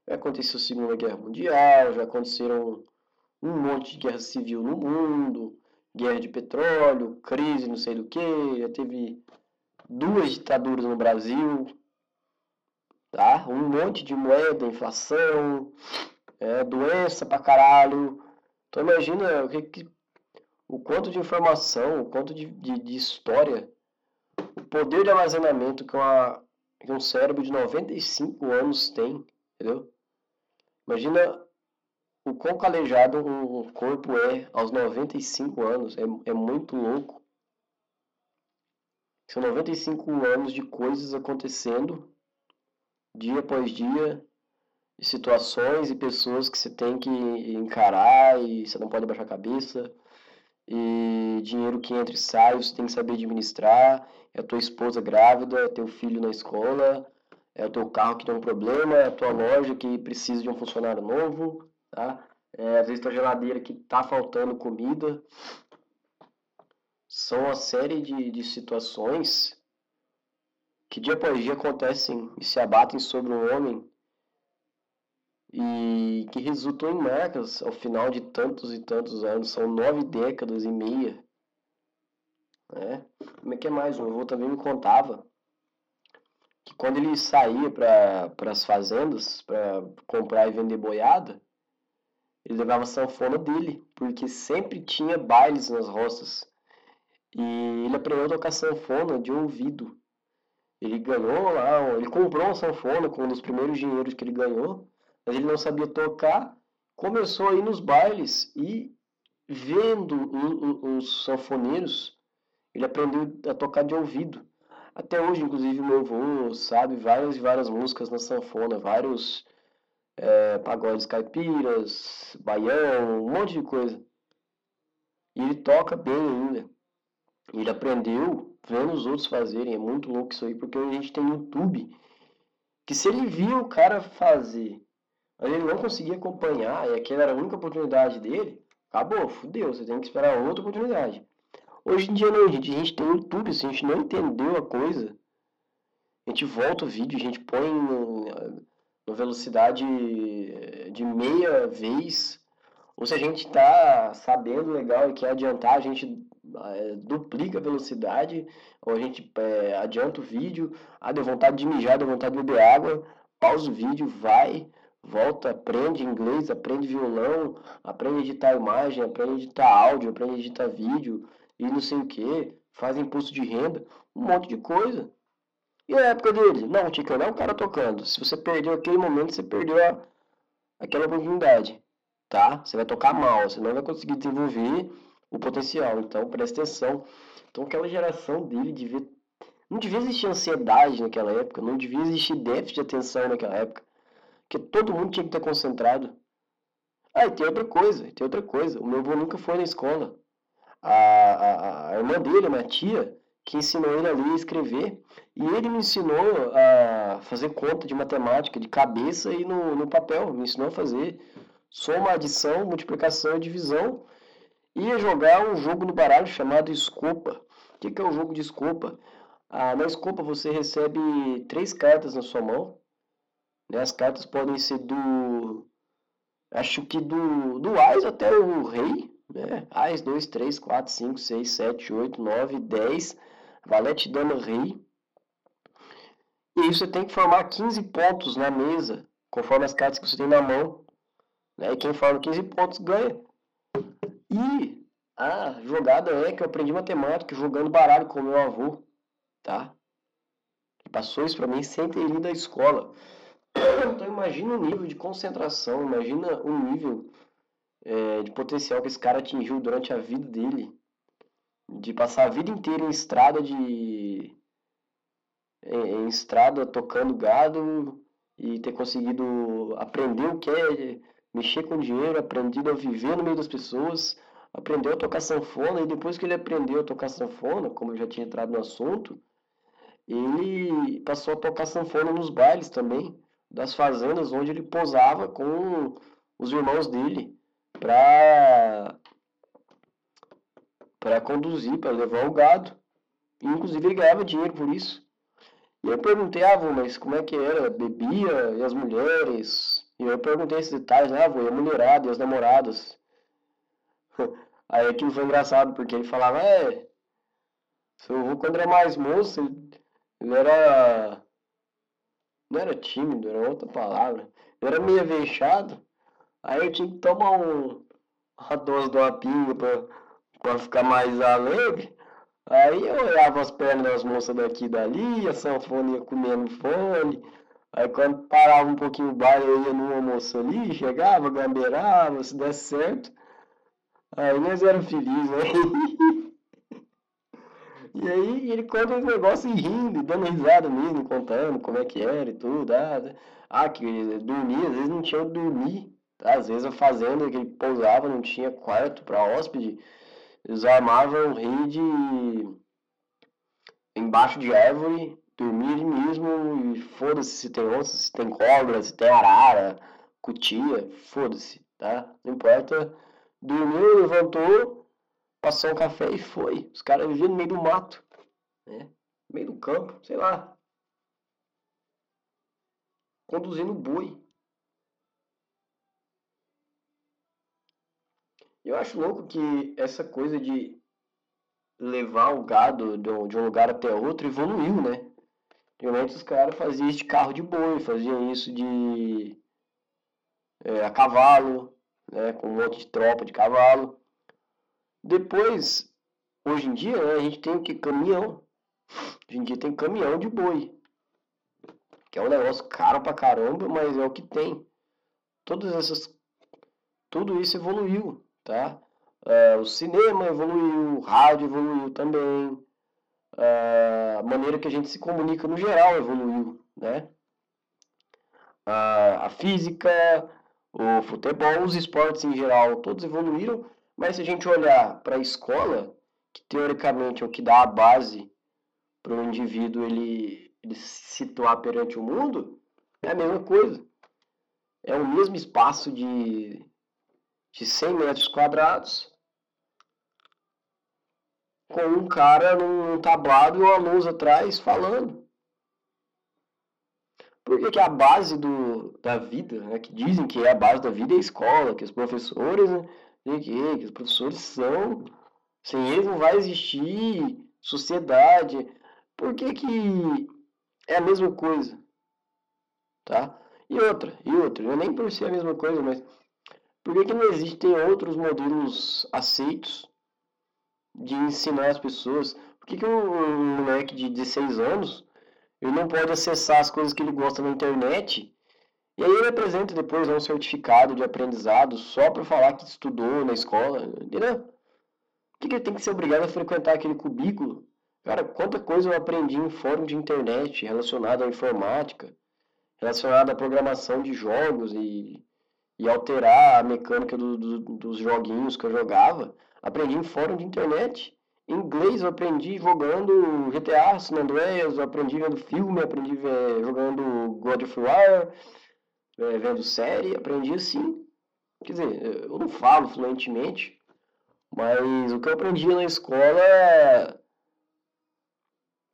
S1: Já aconteceu a Segunda Guerra Mundial, já aconteceram um monte de guerra civil no mundo, guerra de petróleo, crise não sei do que, já teve duas ditaduras no Brasil, tá? Um monte de moeda, inflação, é, doença pra caralho. Então imagina o, que, que, o quanto de informação, o quanto de, de, de história, o poder de armazenamento que, uma, que um cérebro de 95 anos tem, entendeu? Imagina o quão calejado um corpo é aos 95 anos. É, é muito louco. São 95 anos de coisas acontecendo dia após dia, de situações e pessoas que você tem que encarar e você não pode baixar a cabeça. E dinheiro que entra e sai, você tem que saber administrar. É a tua esposa grávida, é teu filho na escola, é o teu carro que tem um problema, é a tua loja que precisa de um funcionário novo, tá? É, às vezes tua geladeira que tá faltando comida. São uma série de, de situações que dia após dia acontecem e se abatem sobre o homem e que resultam em marcas ao final de tantos e tantos anos. São nove décadas e meia. Né? Como é que é mais? O avô também me contava que quando ele saía para as fazendas para comprar e vender boiada, ele levava sanfona dele, porque sempre tinha bailes nas roças. E ele aprendeu a tocar sanfona de ouvido. Ele ganhou lá, ele comprou uma sanfona com um dos primeiros dinheiros que ele ganhou, ele não sabia tocar. Começou a ir nos bailes e vendo os sanfoneiros, ele aprendeu a tocar de ouvido. Até hoje, inclusive, meu avô sabe várias e várias músicas na sanfona, vários é, pagodes caipiras, baião, um monte de coisa. E ele toca bem ainda. Ele aprendeu vendo os outros fazerem. É muito louco isso aí, porque a gente tem YouTube que se ele viu o cara fazer, mas ele não conseguia acompanhar, e aquela era a única oportunidade dele, acabou, fudeu, você tem que esperar outra oportunidade. Hoje em dia não, gente, a gente tem YouTube, se a gente não entendeu a coisa, a gente volta o vídeo, a gente põe no, velocidade de meia vez, ou se a gente está sabendo legal e quer adiantar, a gente é, duplica a velocidade, ou a gente é, adianta o vídeo, ah, deu vontade de mijar, deu vontade de beber água, pausa o vídeo, vai, volta, aprende inglês, aprende violão, aprende a editar imagem, aprende a editar áudio, aprende a editar vídeo, e não sei o que, faz imposto de renda, um monte de coisa. E a época dele? Não, tinha que o cara tocando. Se você perdeu aquele momento, você perdeu a, aquela oportunidade, tá? Você vai tocar mal, você não vai conseguir desenvolver o potencial. Então, presta atenção. Então, aquela geração dele devia. Não devia existir ansiedade naquela época, não devia existir déficit de atenção naquela época. Porque todo mundo tinha que estar concentrado. Ah, e tem outra coisa, tem outra coisa. O meu avô nunca foi na escola. A, a, a irmã dele, a minha tia, que ensinou ele a ler e escrever. E ele me ensinou a fazer conta de matemática de cabeça e no, no papel. Me ensinou a fazer soma, adição, multiplicação e divisão ia jogar um jogo no baralho chamado Escopa. O que, que é o jogo de Escopa? Ah, na Escopa você recebe três cartas na sua mão. Né? As cartas podem ser do. Acho que do, do Ás até o Rei. Né? Ás 2, 3, 4, 5, 6, 7, 8, 9, 10. valete, dama, rei. E aí você tem que formar 15 pontos na mesa, conforme as cartas que você tem na mão. Né? E quem forma 15 pontos ganha. E a jogada é que eu aprendi matemática jogando baralho com meu avô, tá? Passou isso para mim sem ter ido à escola. Então imagina o nível de concentração, imagina o nível é, de potencial que esse cara atingiu durante a vida dele. De passar a vida inteira em estrada de em, estrada tocando gado e ter conseguido aprender o que é mexer com dinheiro, aprendido a viver no meio das pessoas, aprendeu a tocar sanfona e depois que ele aprendeu a tocar sanfona, como eu já tinha entrado no assunto, ele passou a tocar sanfona nos bailes também, das fazendas onde ele posava com os irmãos dele para para conduzir, para levar o gado. E, inclusive ele ganhava dinheiro por isso. E eu perguntei, ah, avô, mas como é que era? Bebia e as mulheres? E eu perguntei esses detalhes, ah, avô, e a mulherada e as namoradas? <laughs> Aí aquilo foi engraçado, porque ele falava, é, seu avô quando era mais moço, ele era, não era tímido, era outra palavra, ele era meio avexado, aí eu tinha que tomar um, uma dose de uma pinga pra, pra ficar mais alegre, Aí eu olhava as pernas das moças daqui e dali, a sanfona ia comendo fone. Aí quando parava um pouquinho o baile, eu ia no almoço ali, chegava, gambeirava, se desse certo. Aí nós éramos felizes, né? <laughs> E aí ele conta os negócios rindo, dando risada mesmo, contando como é que era e tudo. Ah, ah que dormia, às vezes não tinha onde dormir. Às vezes a fazenda que ele pousava não tinha quarto para hóspede. Eles armavam rede embaixo de árvore, dormir mesmo e foda-se se tem onça, se tem cobra, se tem arara, cutia, foda-se, tá? Não importa. Dormiu, levantou, passou um café e foi. Os caras viviam no meio do mato, né? No meio do campo, sei lá. Conduzindo boi. Eu acho louco que essa coisa de levar o gado de um lugar até outro evoluiu, né? Antigamente os caras faziam isso de carro de boi, faziam isso de é, a cavalo, né? com um monte de tropa de cavalo. Depois, hoje em dia, né, a gente tem o que? Caminhão. Hoje em dia tem caminhão de boi. Que é um negócio caro pra caramba, mas é o que tem. Todas essas. Tudo isso evoluiu tá? Uh, o cinema evoluiu, o rádio evoluiu também, uh, a maneira que a gente se comunica no geral evoluiu, né? Uh, a física, o futebol, os esportes em geral, todos evoluíram, mas se a gente olhar para a escola, que teoricamente é o que dá a base para o indivíduo ele, ele se situar perante o mundo, é a mesma coisa. É o mesmo espaço de de 100 metros quadrados com um cara num tablado e uma luz atrás falando. Por que, que a base do, da vida, né, que dizem que é a base da vida é a escola, que os professores, né, que, que os professores são, sem eles não vai existir sociedade. Por que, que é a mesma coisa? Tá? E outra, e outra, eu nem por ser a mesma coisa, mas por que, que não existem outros modelos aceitos de ensinar as pessoas? Por que, que um moleque de 16 anos ele não pode acessar as coisas que ele gosta na internet e aí ele apresenta depois um certificado de aprendizado só para falar que estudou na escola, entendeu? Por que, que ele tem que ser obrigado a frequentar aquele cubículo? Cara, quanta coisa eu aprendi em fórum de internet relacionado à informática, relacionado à programação de jogos e e alterar a mecânica do, do, dos joguinhos que eu jogava. Aprendi em fórum de internet. Inglês eu aprendi jogando GTA, San Andreas, eu aprendi vendo filme, aprendi jogando God of War, é, vendo série, aprendi assim. Quer dizer, eu não falo fluentemente, mas o que eu aprendi na escola é,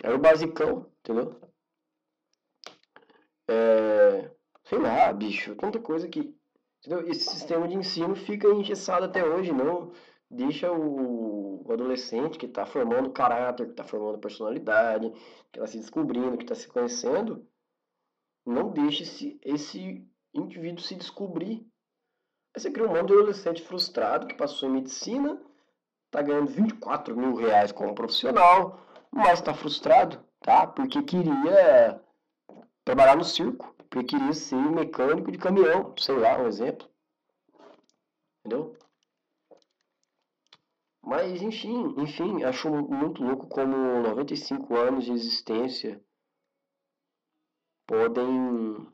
S1: era o basicão, entendeu? É, sei lá, bicho, tanta coisa que Entendeu? Esse sistema de ensino fica engessado até hoje, não, deixa o, adolescente que está formando caráter, que está formando personalidade, que está se descobrindo, que está se conhecendo, não deixe esse, esse indivíduo se descobrir. Aí você cria um monte de adolescente frustrado que passou em medicina, está ganhando 24 mil reais como profissional, mas está frustrado, tá? Porque queria trabalhar no circo, porque queria ser mecânico de caminhão, sei lá, um exemplo. Entendeu? Mas enfim, enfim, acho muito louco como 95 anos de existência podem,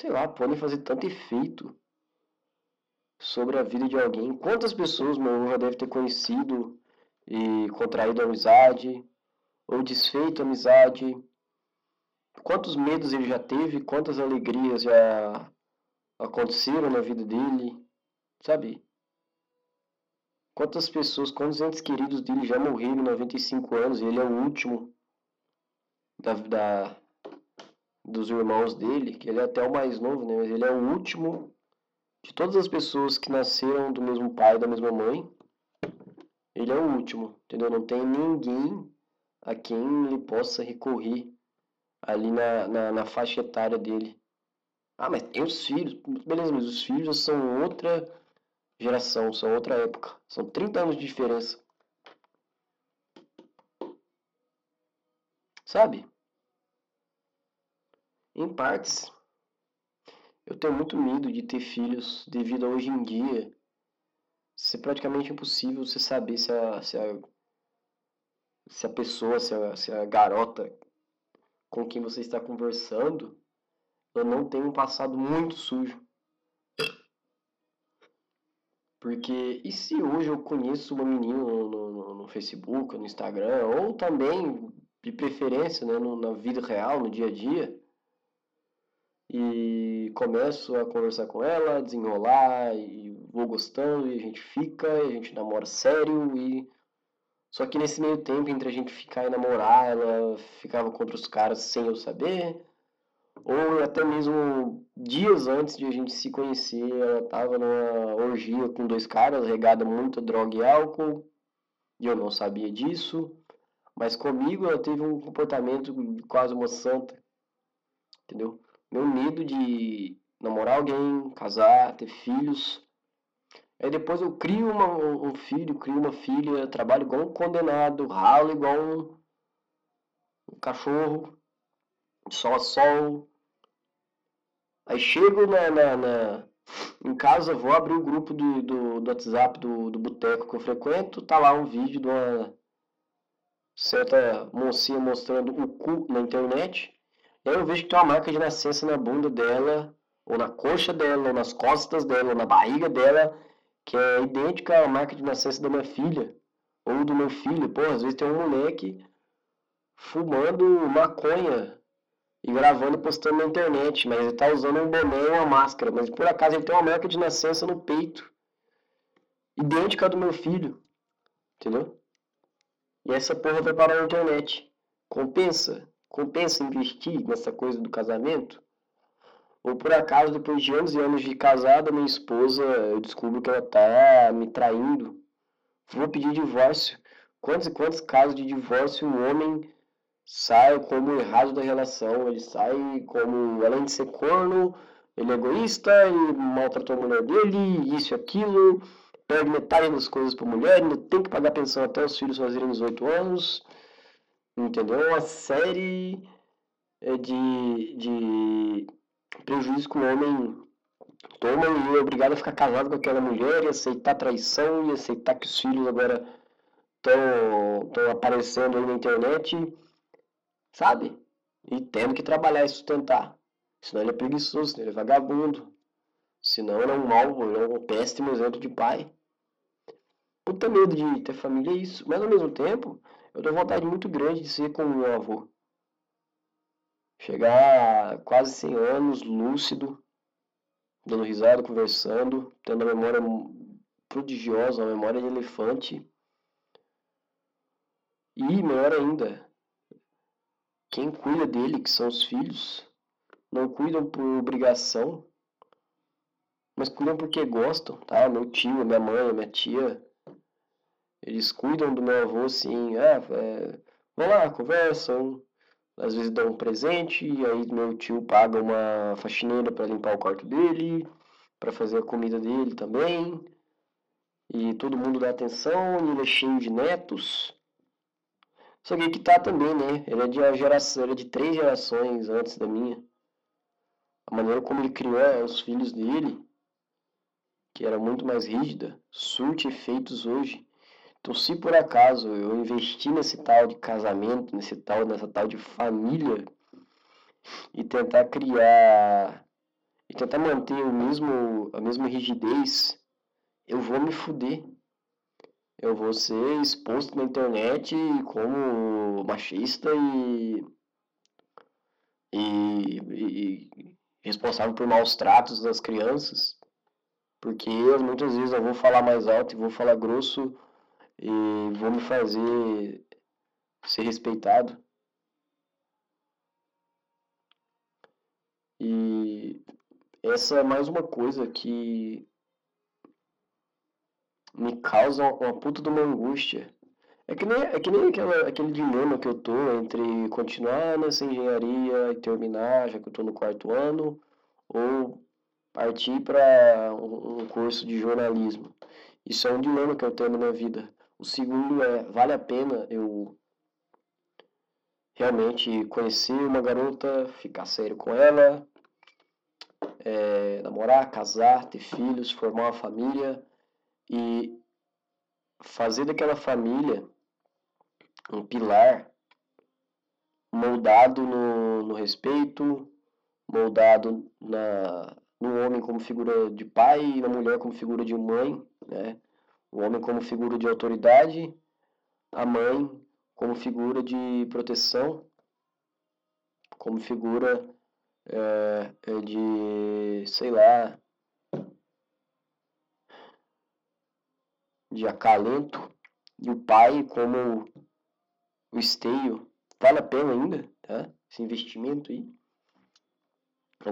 S1: sei lá, podem fazer tanto efeito sobre a vida de alguém. Quantas pessoas meu já deve ter conhecido e contraído amizade, ou desfeito amizade, quantos medos ele já teve, quantas alegrias já aconteceram na vida dele, sabe? Quantas pessoas, quantos entes queridos dele já morreram em 95 anos e ele é o último da, da, dos irmãos dele, que ele é até o mais novo, né? Ele é o último de todas as pessoas que nasceram do mesmo pai, da mesma mãe. Ele é o último, entendeu? Não tem ninguém a quem ele possa recorrer ali na, na, na faixa etária dele. Ah, mas tem os filhos. Beleza, mas os filhos são outra geração, são outra época. São 30 anos de diferença. Sabe? Em partes, eu tenho muito medo de ter filhos devido a hoje em dia ser praticamente impossível você saber se a, se a, se a pessoa, se a, se a garota com quem você está conversando, ela não tem um passado muito sujo. Porque, e se hoje eu conheço uma menina no, no, no Facebook, no Instagram, ou também, de preferência, né, no, na vida real, no dia a dia, e começo a conversar com ela, desenrolar, e vou gostando, e a gente fica, e a gente namora sério, e só que nesse meio tempo, entre a gente ficar e namorar, ela ficava com outros caras sem eu saber. Ou até mesmo dias antes de a gente se conhecer, ela tava numa orgia com dois caras, regada muito droga e álcool. E eu não sabia disso. Mas comigo ela teve um comportamento quase uma santa. Entendeu? Meu medo de namorar alguém, casar, ter filhos, Aí depois eu crio uma, um filho, crio uma filha, trabalho igual um condenado, ralo igual um, um cachorro, sol a sol. Aí chego na, na, na, em casa, vou abrir o grupo do, do, do WhatsApp do, do boteco que eu frequento, tá lá um vídeo de uma certa mocinha mostrando o cu na internet. Eu vejo que tem uma marca de nascença na bunda dela, ou na coxa dela, ou nas costas dela, ou na barriga dela que é idêntica à marca de nascença da minha filha ou do meu filho. Pô, às vezes tem um moleque fumando maconha e gravando e postando na internet, mas ele tá usando um boné e uma máscara, mas por acaso ele tem uma marca de nascença no peito, idêntica à do meu filho, entendeu? E essa porra vai parar na internet. Compensa? Compensa investir nessa coisa do casamento? Ou por acaso, depois de anos e anos de casada, minha esposa, eu descubro que ela tá me traindo. Vou pedir divórcio. Quantos e quantos casos de divórcio o homem sai como errado da relação? Ele sai como, além de ser corno, ele é egoísta, ele maltratou a mulher dele, isso e aquilo, perde metade das coisas para mulher, ainda tem que pagar pensão até os filhos fazerem 18 anos. Entendeu? Uma série eh, de, de prejuízo que o homem toma e é obrigado a ficar casado com aquela mulher e aceitar traição e aceitar que os filhos agora estão aparecendo aí na internet, sabe? E tendo que trabalhar e sustentar. Senão ele é preguiçoso, senão ele é vagabundo. Senão ele é um mau, ele é um péssimo exemplo de pai. Puta medo de ter família é isso. Mas ao mesmo tempo, eu tenho vontade muito grande de ser como meu avô. Chegar a quase 100 anos, lúcido, dando risada, conversando, tendo uma memória prodigiosa, uma memória de elefante. E, melhor ainda, quem cuida dele, que são os filhos, não cuidam por obrigação, mas cuidam porque gostam, tá? Meu tio, minha mãe, minha tia, eles cuidam do meu avô assim, é, é vão lá, conversam, às vezes dão um presente, e aí meu tio paga uma faxineira para limpar o quarto dele, para fazer a comida dele também. E todo mundo dá atenção, e ele é cheio de netos. Só que que tá também, né? Ele é de geração, ele é de três gerações antes da minha. A maneira como ele criou os filhos dele, que era muito mais rígida, surte efeitos hoje. Então, se por acaso eu investi nesse tal de casamento, nesse tal, nessa tal de família, e tentar criar e tentar manter o mesmo, a mesma rigidez, eu vou me fuder. Eu vou ser exposto na internet como machista e, e, e responsável por maus tratos das crianças. Porque eu muitas vezes eu vou falar mais alto e vou falar grosso e vou me fazer ser respeitado. E essa é mais uma coisa que me causa uma puta de uma angústia. É que nem, é que nem aquela, aquele dilema que eu tô entre continuar nessa engenharia e terminar, já que eu tô no quarto ano, ou partir para um, curso de jornalismo. Isso é um dilema que eu tenho na minha vida. O segundo é, vale a pena eu realmente conhecer uma garota, ficar sério com ela, é, namorar, casar, ter filhos, formar uma família e fazer daquela família um pilar moldado no, no respeito, moldado na, no homem como figura de pai e na mulher como figura de mãe, né? O homem como figura de autoridade, a mãe como figura de proteção, como figura é, de, sei lá, de acalento, e o pai como o esteio. Vale a pena ainda, tá? Esse investimento aí.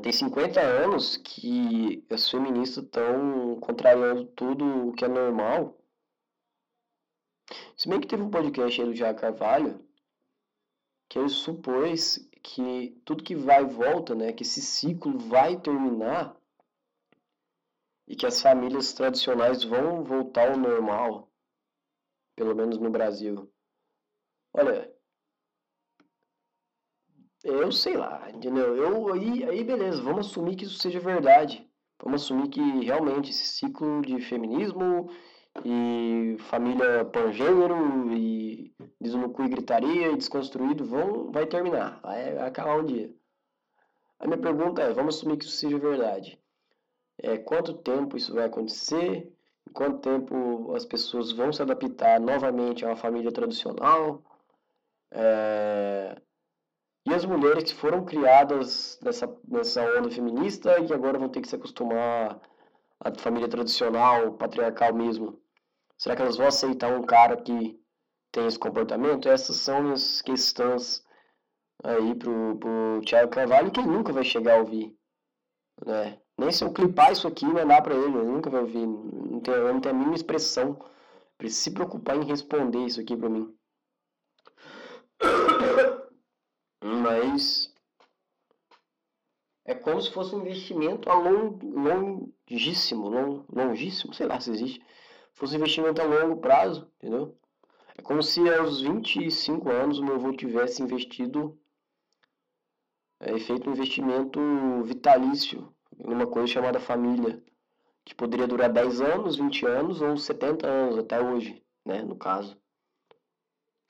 S1: Tem 50 anos que as feministas estão contrariando tudo o que é normal. Se bem que teve um podcast aí do Jair Carvalho que ele supôs que tudo que vai e volta, né, que esse ciclo vai terminar e que as famílias tradicionais vão voltar ao normal, pelo menos no Brasil. Olha, eu sei lá, entendeu? Eu aí, aí beleza, vamos assumir que isso seja verdade. Vamos assumir que realmente esse ciclo de feminismo e família pangênero e dedo no cu e gritaria e desconstruído vão, vai terminar, vai, vai acabar um dia. A minha pergunta é, vamos assumir que isso seja verdade. É, quanto tempo isso vai acontecer? Em quanto tempo as pessoas vão se adaptar novamente a uma família tradicional? É, e as mulheres que foram criadas nessa, nessa onda feminista e que agora vão ter que se acostumar à família tradicional, patriarcal mesmo. Será que elas vão aceitar um cara que tem esse comportamento? Essas são as questões aí pro, pro Thiago Carvalho que nunca vai chegar a ouvir. Né? Nem se eu clipar isso aqui, mandar para ele, ele nunca vai ouvir. Não tem, não tem a mínima expressão. Precisa se preocupar em responder isso aqui para mim. Mas é como se fosse um investimento a long, longíssimo, long, longíssimo, sei lá se existe, fosse um investimento a longo prazo, entendeu? É como se aos 25 anos o meu avô tivesse investido, é, feito um investimento vitalício numa coisa chamada família, que poderia durar 10 anos, 20 anos ou 70 anos até hoje, né, no caso.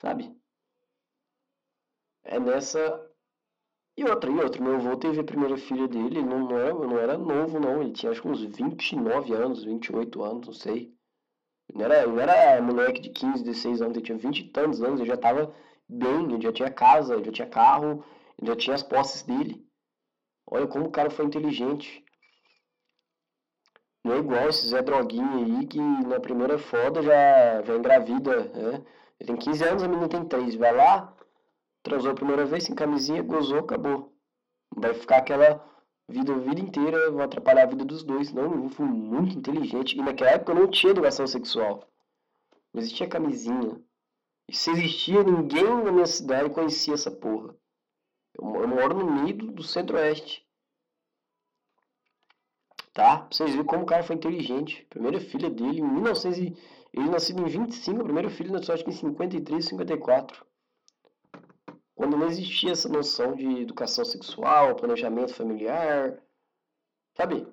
S1: Sabe? É nessa. E outra, e outra. Meu avô teve a primeira filha dele, não, não, era, não era novo, não. Ele tinha acho que uns 29 anos, 28 anos, não sei. Não era, não era moleque de 15, 16 anos, ele tinha 20 e tantos anos, ele já estava bem, ele já tinha casa, ele já tinha carro, ele já tinha as posses dele. Olha como o cara foi inteligente. Não é igual esse Zé Droguinha aí que na primeira foda já, já engravida, né? Ele tem 15 anos, a menina tem 3. Vai lá, transou a primeira vez sem camisinha, gozou, acabou. Vai ficar aquela vida, vida inteira, vou atrapalhar a vida dos dois. Não, eu fui muito inteligente. E naquela época eu não tinha educação sexual. Não existia camisinha. E se existia, ninguém na minha cidade conhecia essa porra. Eu, eu moro no meio do, centro-oeste. Tá? Pra vocês verem como o cara foi inteligente. Primeira filha dele, em 1900 ele nasceu em 25, o primeiro filho nasceu acho que em 53, 54. Quando não existia essa noção de educação sexual, planejamento familiar, sabe?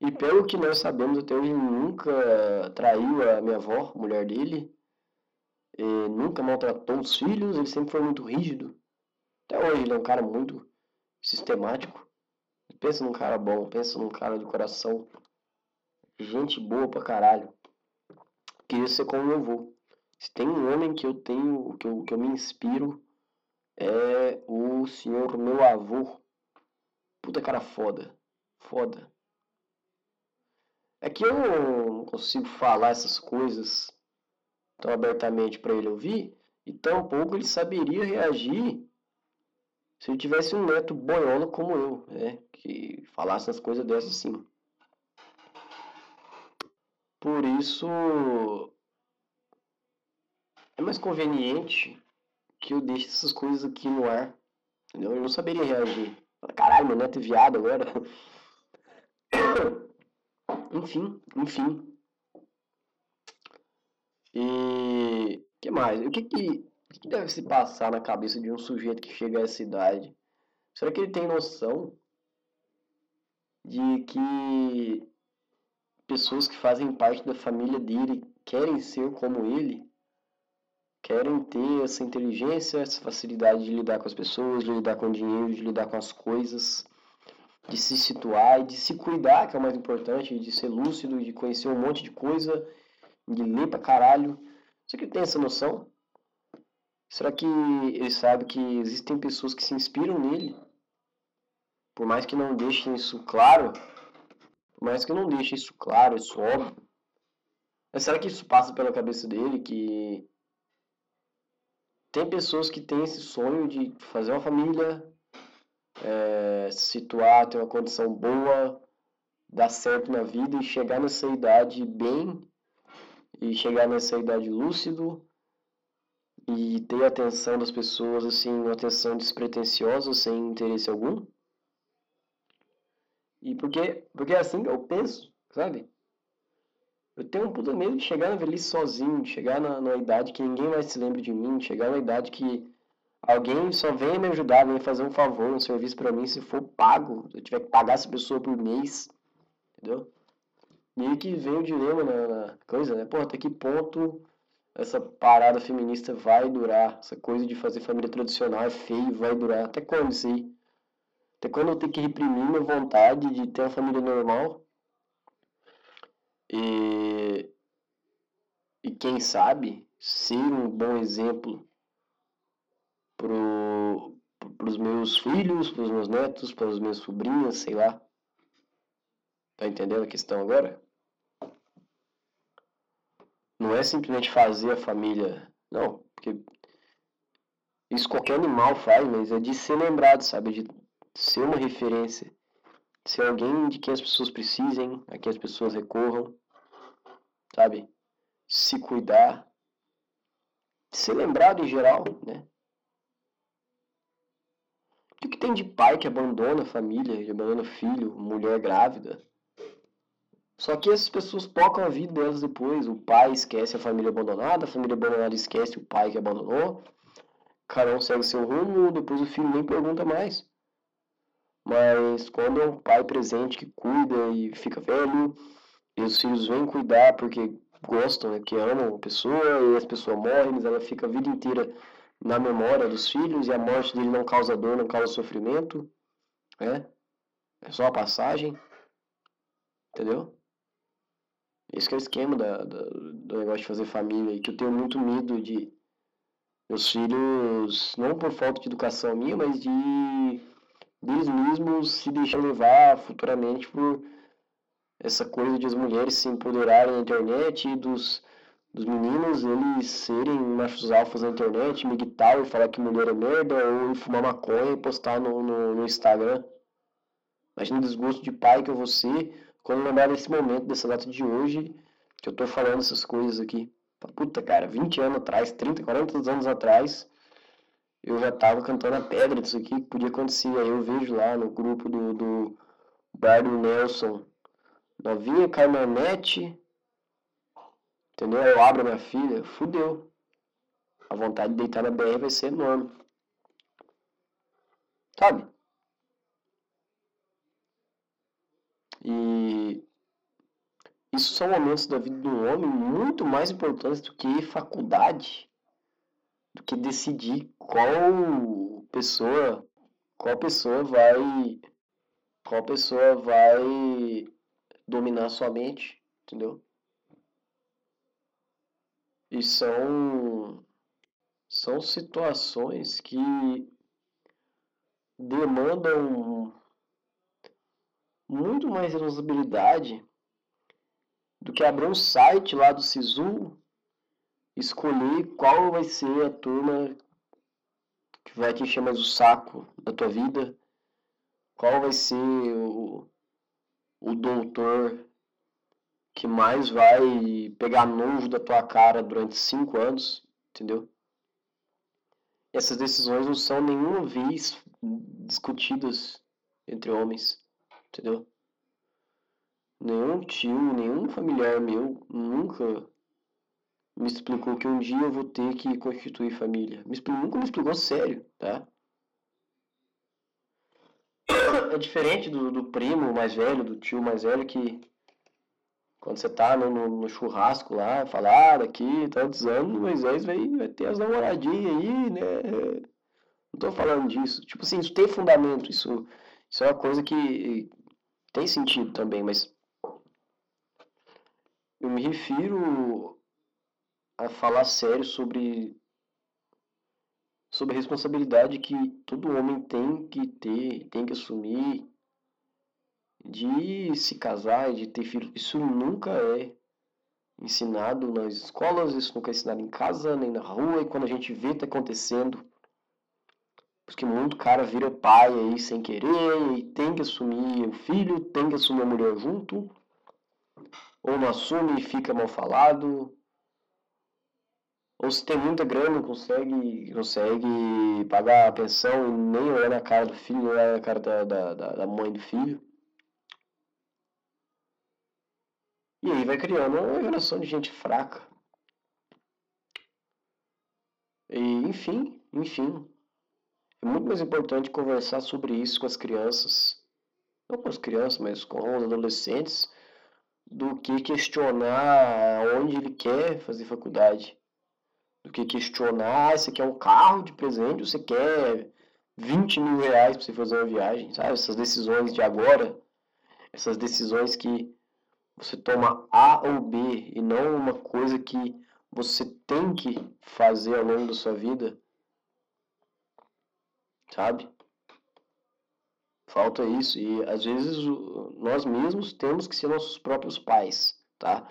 S1: E pelo que nós sabemos até hoje, nunca traiu a minha avó, mulher dele, nunca maltratou os filhos, ele sempre foi muito rígido. Até hoje ele é um cara muito sistemático. Pensa num cara bom, pensa num cara de coração. Gente boa pra caralho. Queria ser como meu avô. Se tem um homem que eu tenho, que eu, que eu me inspiro, é o senhor meu avô. Puta cara foda. Foda. É que eu não consigo falar essas coisas tão abertamente para ele ouvir, e tampouco ele saberia reagir se ele tivesse um neto boiola como eu, né? Que falasse as coisas dessas assim. Por isso é mais conveniente que eu deixe essas coisas aqui no ar. Entendeu? Eu não saberia reagir. Caralho, meu neto é viado agora. <coughs> enfim, enfim. E que mais? O que que, o que deve se passar na cabeça de um sujeito que chega a essa idade? Será que ele tem noção de que pessoas que fazem parte da família dele querem ser como ele? Querem ter essa inteligência, essa facilidade de lidar com as pessoas, de lidar com o dinheiro, de lidar com as coisas, de se situar e de se cuidar, que é o mais importante, de ser lúcido, de conhecer um monte de coisa, de ler pra caralho. Será que ele tem essa noção? Será que ele sabe que existem pessoas que se inspiram nele? Por mais que não deixem isso claro, por mais que não deixem isso claro, isso óbvio, mas será que isso passa pela cabeça dele que tem pessoas que têm esse sonho de fazer uma família, é, se situar, ter uma condição boa, dar certo na vida e chegar nessa idade bem, e chegar nessa idade lúcido, e ter a atenção das pessoas, assim, uma atenção despretensiosa, sem interesse algum. E porque, porque é assim que eu penso, sabe? Eu tenho um puta medo de chegar na velhice sozinho, de chegar na, idade que ninguém mais se lembre de mim, de chegar na idade que alguém só venha me ajudar, venha fazer um favor, um serviço para mim, se for pago, se eu tiver que pagar essa pessoa por mês, entendeu? Aí que vem o dilema na, na coisa, né? Pô, até que ponto essa parada feminista vai durar? Essa coisa de fazer família tradicional é feio, vai durar? Até quando isso aí? Até quando eu tenho que reprimir minha vontade de ter uma família normal? E, e quem sabe ser um bom exemplo para os meus filhos, para os meus netos, para as minhas sobrinhas, sei lá. Tá entendendo a questão agora? Não é simplesmente fazer a família, não, porque isso qualquer animal faz, mas é de ser lembrado, sabe? De ser uma referência, ser alguém de quem as pessoas precisem, a quem as pessoas recorram sabe? Se cuidar, ser lembrado em geral, né? O que tem de pai que abandona a família, que abandona filho, mulher grávida? Só que essas pessoas tocam a vida delas depois. O pai esquece a família abandonada, a família abandonada esquece o pai que abandonou. Cada um segue seu rumo, depois o filho nem pergunta mais. Mas quando é um pai presente que cuida e fica velho, e os filhos vêm cuidar porque gostam, né, que amam a pessoa, e as pessoas morrem, mas ela fica a vida inteira na memória dos filhos, e a morte dele não causa dor, não causa sofrimento, né? É só a passagem, entendeu? Esse é o esquema da, da, do negócio de fazer família, e que eu tenho muito medo de meus filhos, não por falta de educação minha, mas de eles mesmos se deixar levar futuramente por essa coisa de as mulheres se empoderarem na internet e dos, dos meninos eles serem machos alfas na internet, migtal e falar que mulher é merda, ou fumar maconha e postar no, no, no Instagram. Imagina o desgosto de pai que eu vou ser quando lembrar desse momento, dessa data de hoje, que eu tô falando essas coisas aqui. Puta, cara, 20 anos atrás, 30, 40 anos atrás, eu já tava cantando a pedra disso aqui que podia acontecer. Aí eu vejo lá no grupo do, do Bardo Nelson, novinha, caminhonete, entendeu? Eu abro minha filha, fudeu. A vontade de deitar na BR vai ser enorme. Sabe? E isso são momentos da vida do homem muito mais importantes do que faculdade, do que decidir qual pessoa, qual pessoa vai, qual pessoa vai dominar sua mente, entendeu? E são são situações que demandam muito mais responsabilidade do que abrir um site lá do SISU, escolher qual vai ser a turma que vai te encher mais o saco da tua vida, qual vai ser o, o doutor que mais vai pegar nojo da tua cara durante cinco anos, entendeu? Essas decisões não são nenhuma vez discutidas entre homens entendeu? Nenhum tio, nenhum familiar meu nunca me explicou que um dia eu vou ter que constituir família. Me explicou, nunca me explicou sério, tá? <coughs> É diferente do, do primo mais velho, do tio mais velho, que quando você tá no, no, no churrasco lá, fala, ah, daqui tantos anos, Moisés vai, vai ter as namoradinhas aí, né? Não tô falando disso. Tipo assim, isso tem fundamento, isso, isso é uma coisa que, tem sentido também, mas eu me refiro a falar sério sobre sobre a responsabilidade que todo homem tem que ter, tem que assumir de se casar, de ter filhos. Isso nunca é ensinado nas escolas, isso nunca é ensinado em casa, nem na rua, e quando a gente vê tá acontecendo, porque muito cara vira pai aí sem querer e tem que assumir o filho, tem que assumir a mulher junto. Ou não assume e fica mal falado. Ou se tem muita grana, consegue, consegue pagar a pensão e nem olhar na cara do filho, olhar na cara da, da, da mãe do filho. E aí vai criando uma geração de gente fraca. E, enfim, enfim, é muito mais importante conversar sobre isso com as crianças, não com as crianças, mas com os adolescentes, do que questionar onde ele quer fazer faculdade. Do que questionar, ah, você quer um carro de presente você quer 20 mil reais para você fazer uma viagem, sabe? Essas decisões de agora, essas decisões que você toma A ou B e não uma coisa que você tem que fazer ao longo da sua vida, sabe? Falta isso e às vezes nós mesmos temos que ser nossos próprios pais, tá?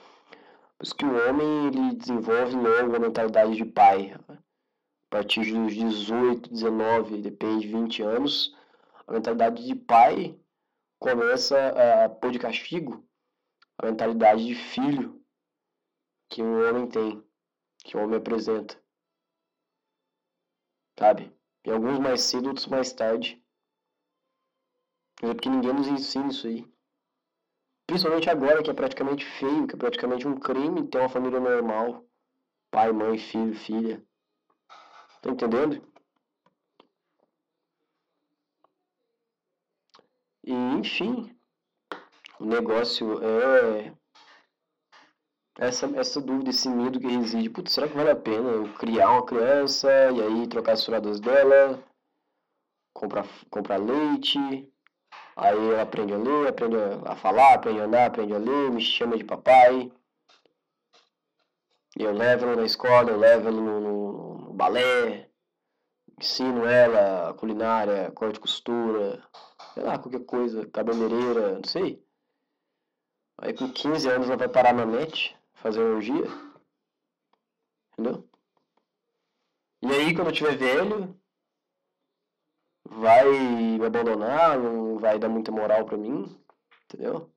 S1: Por isso que o homem ele desenvolve logo a mentalidade de pai. A partir dos 18, 19, depende, 20 anos, a mentalidade de pai começa a pôr de castigo a mentalidade de filho que um homem tem, que o homem apresenta. Sabe? E alguns mais cedo, outros mais tarde. É porque ninguém nos ensina isso aí. Principalmente agora, que é praticamente feio, que é praticamente um crime ter uma família normal. Pai, mãe, filho, filha. Tá entendendo? E, enfim, o negócio é essa, essa dúvida, esse medo que reside. Putz, será que vale a pena eu criar uma criança e aí trocar as furadas dela, comprar, comprar leite, aí ela aprende a ler, aprende a falar, aprende a andar, aprende a ler, me chama de papai. Eu levo ela na escola, eu levo ela no, no, no balé, ensino ela culinária, corte e costura, sei lá, qualquer coisa, cabeleireira, não sei. Aí com 15 anos ela vai parar na net, fazer orgia. Entendeu? E aí, quando eu tiver velho, vai me abandonar, não vai dar muita moral pra mim, entendeu?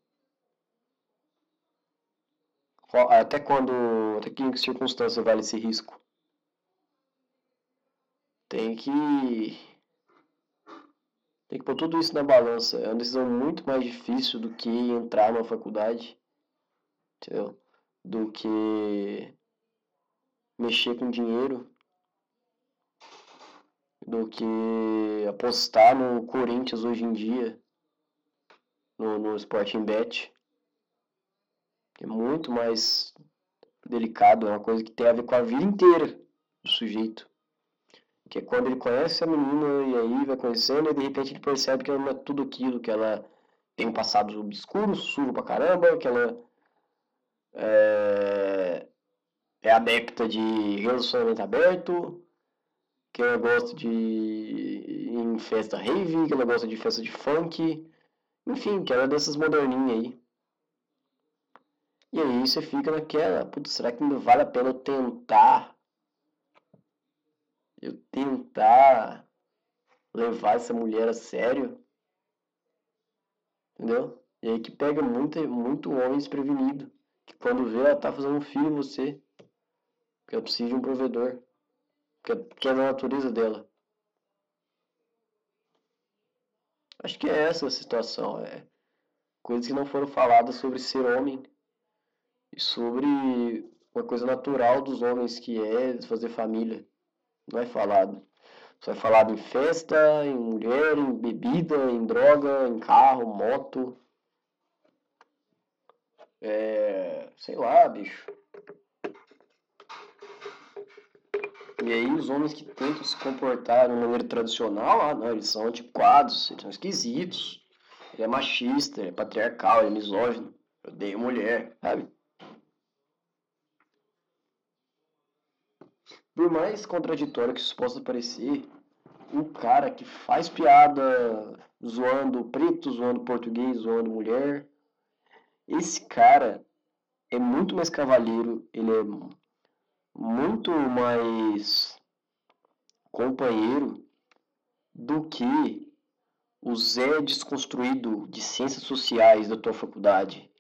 S1: Até quando, até que circunstância vale esse risco? Tem que tem que pôr tudo isso na balança. É uma decisão muito mais difícil do que entrar numa faculdade, entendeu? Do que mexer com dinheiro, do que apostar no Corinthians hoje em dia, no, no Sporting Bet. É muito mais delicado, é uma coisa que tem a ver com a vida inteira do sujeito. Que é quando ele conhece a menina e aí vai conhecendo e de repente ele percebe que ela não é tudo aquilo, que ela tem um passado obscuro, sujo pra caramba, que ela é, é adepta de relacionamento aberto, que ela gosta de ir em festa rave, que ela gosta de festa de funk, enfim, que ela é dessas moderninhas aí. E aí você fica naquela, putz, será que ainda vale a pena eu tentar? Eu tentar levar essa mulher a sério? Entendeu? E aí que pega muito, muito homem desprevenido. Que quando vê, ela tá fazendo um filho em você. Que ela precisa de um provedor. Que é, que é da natureza dela. Acho que é essa a situação. É coisas que não foram faladas sobre ser homem e sobre uma coisa natural dos homens que é fazer família. Não é falado. Só é falado em festa, em mulher, em bebida, em droga, em carro, moto. É. sei lá, bicho. E aí os homens que tentam se comportar de maneira tradicional, ah, não, eles são antiquados, eles são esquisitos. Ele é machista, ele é patriarcal, ele é misógino, odeia mulher, sabe? Por mais contraditório que isso possa parecer, o cara que faz piada zoando preto, zoando português, zoando mulher, esse cara é muito mais cavalheiro, ele é muito mais companheiro do que o Zé desconstruído de ciências sociais da tua faculdade,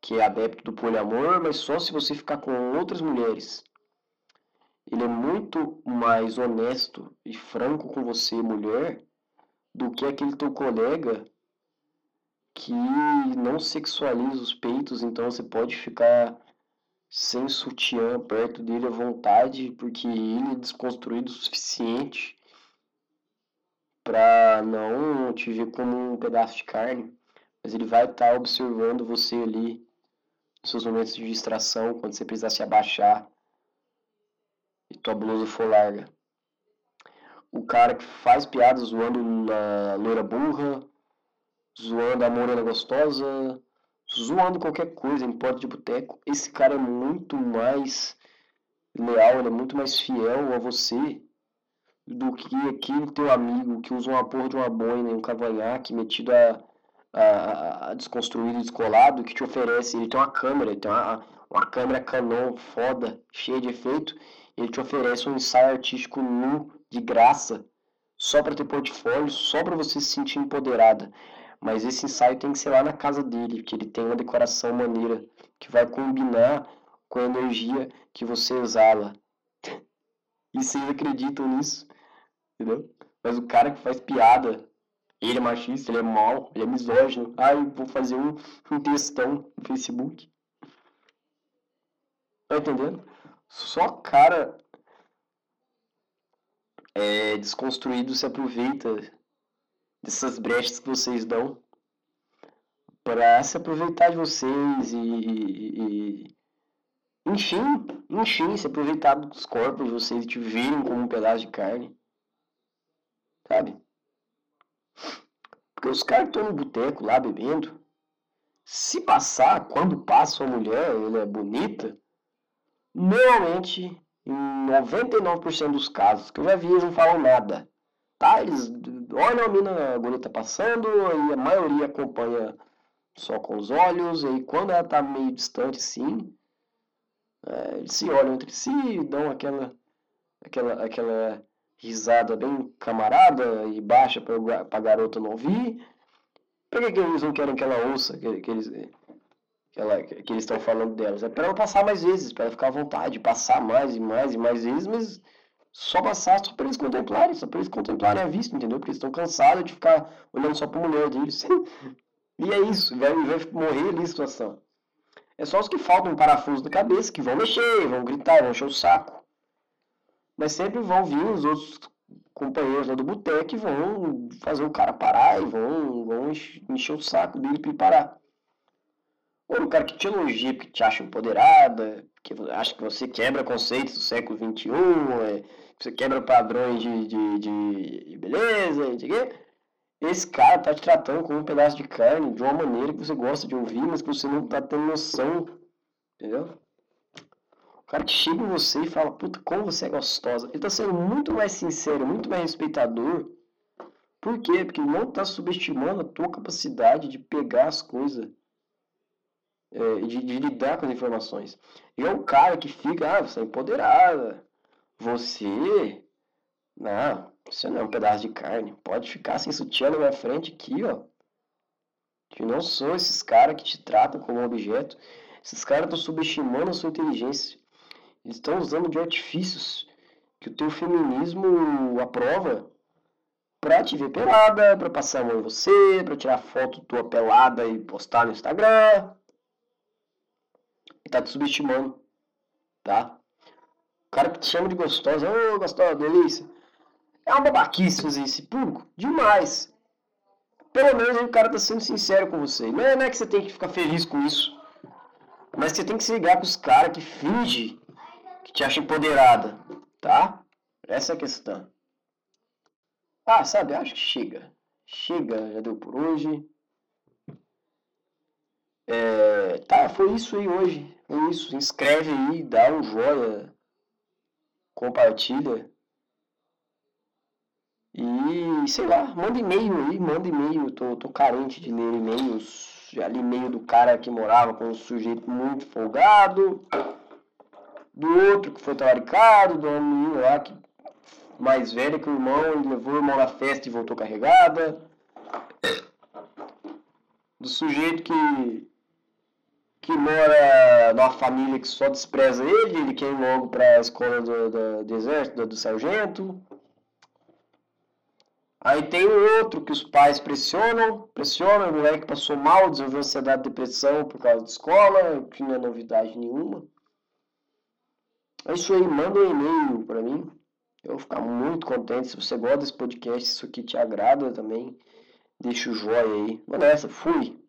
S1: que é adepto do poliamor, mas só se você ficar com outras mulheres. Ele é muito mais honesto e franco com você, mulher, do que aquele teu colega que não sexualiza os peitos, então você pode ficar sem sutiã perto dele à vontade, porque ele é desconstruído o suficiente para não te ver como um pedaço de carne, mas ele vai estar tá observando você ali nos seus momentos de distração, quando você precisar se abaixar e tua blusa for larga. O cara que faz piadas zoando na loira burra, zoando a morena gostosa, zoando qualquer coisa em porta de boteco, esse cara é muito mais leal, ele é muito mais fiel a você do que aquele teu amigo que usa uma porra de uma boina e um cavanhaque metido a, a, a desconstruído, descolado, que te oferece, ele tem uma câmera, ele tem uma, uma câmera Canon foda, cheia de efeito, ele te oferece um ensaio artístico nu, de graça, só para ter portfólio, só para você se sentir empoderada. Mas esse ensaio tem que ser lá na casa dele, que ele tem uma decoração maneira, que vai combinar com a energia que você exala. E vocês acreditam nisso? Entendeu? Mas o cara que faz piada, ele é machista, ele é mau, ele é misógino. Ai, vou fazer um, um textão no Facebook. Tá entendendo? Só cara é, desconstruído se aproveita dessas brechas que vocês dão para se aproveitar de vocês e, e, e enfim, enfim, se aproveitar dos corpos de vocês e te verem como um pedaço de carne. Sabe? Porque os caras estão no boteco lá bebendo, se passar, quando passa uma mulher, ela é bonita, Normalmente, em 99% dos casos que eu já vi, eles não falam nada. Tá? Eles olham a mina bonita passando e a maioria acompanha só com os olhos. E quando ela tá meio distante, sim, é, eles se olham entre si dão aquela, aquela, aquela risada bem camarada e baixa para a garota não ouvir. Por que, que eles não querem que ela ouça que, que eles que, ela, que eles estão falando delas? É para ela passar mais vezes, para ela ficar à vontade, passar mais e mais e mais vezes, mas só passar só para eles contemplarem, só para eles contemplarem a vista, entendeu? Porque eles estão cansados de ficar olhando só para a mulher deles. <laughs> e é isso, vai, vai morrer ali a situação. É só os que faltam um parafuso na cabeça, que vão mexer, vão gritar, vão encher o saco. Mas sempre vão vir os outros companheiros lá do boteco e vão fazer o cara parar e vão, vão encher o saco dele para ele parar. Ou o cara que te elogia porque te acha empoderada, que acha que você quebra conceitos do século XXI, é, você quebra padrões de, de, de beleza, de quê? Esse cara tá te tratando como um pedaço de carne de uma maneira que você gosta de ouvir, mas que você não tá tendo noção, entendeu? O cara que chega em você e fala, puta, como você é gostosa. Ele tá sendo muito mais sincero, muito mais respeitador. Por quê? Porque ele não tá subestimando a tua capacidade de pegar as coisas é, de, de, lidar com as informações. E é o cara que fica, ah, você é empoderada, você, não, você não é um pedaço de carne, pode ficar sem sutiã na minha frente aqui, ó. Eu não sou esses caras que te tratam como objeto. Esses caras estão subestimando a sua inteligência. Eles estão usando de artifícios que o teu feminismo aprova pra te ver pelada, pra passar a mão em você, pra tirar foto tua pelada e postar no Instagram e tá te subestimando, tá? Cara que te chama de gostosa, ô oh, gostosa, delícia. É uma babaquice fazer isso público? Demais. Pelo menos o cara tá sendo sincero com você. Não é, não é que você tem que ficar feliz com isso. Mas você tem que se ligar com os caras que fingem que te acham empoderada, tá? Essa é a questão. Ah, sabe, acho que chega. Chega, já deu por hoje. É, tá, foi isso aí hoje. Foi isso. Se inscreve aí, dá um joia, compartilha. E sei lá, manda e-mail aí, manda e-mail. Tô, tô carente de ler e-mails. Já li e-mail do cara que morava com um sujeito muito folgado. Do outro que foi talaricado, do menino lá que mais velho que o irmão, ele levou o irmão na festa e voltou carregada. Do sujeito que que mora numa família que só despreza ele, ele quer ir logo para a escola do, do, do exército, do, do, sargento. Aí tem o outro que os pais pressionam, pressionam, o moleque passou mal, desenvolveu ansiedade e depressão por causa da escola, que não é novidade nenhuma. É isso aí, manda um e-mail para mim. Eu vou ficar muito contente. Se você gosta desse podcast, se isso aqui te agrada também, deixa o joia aí. Vou nessa, fui!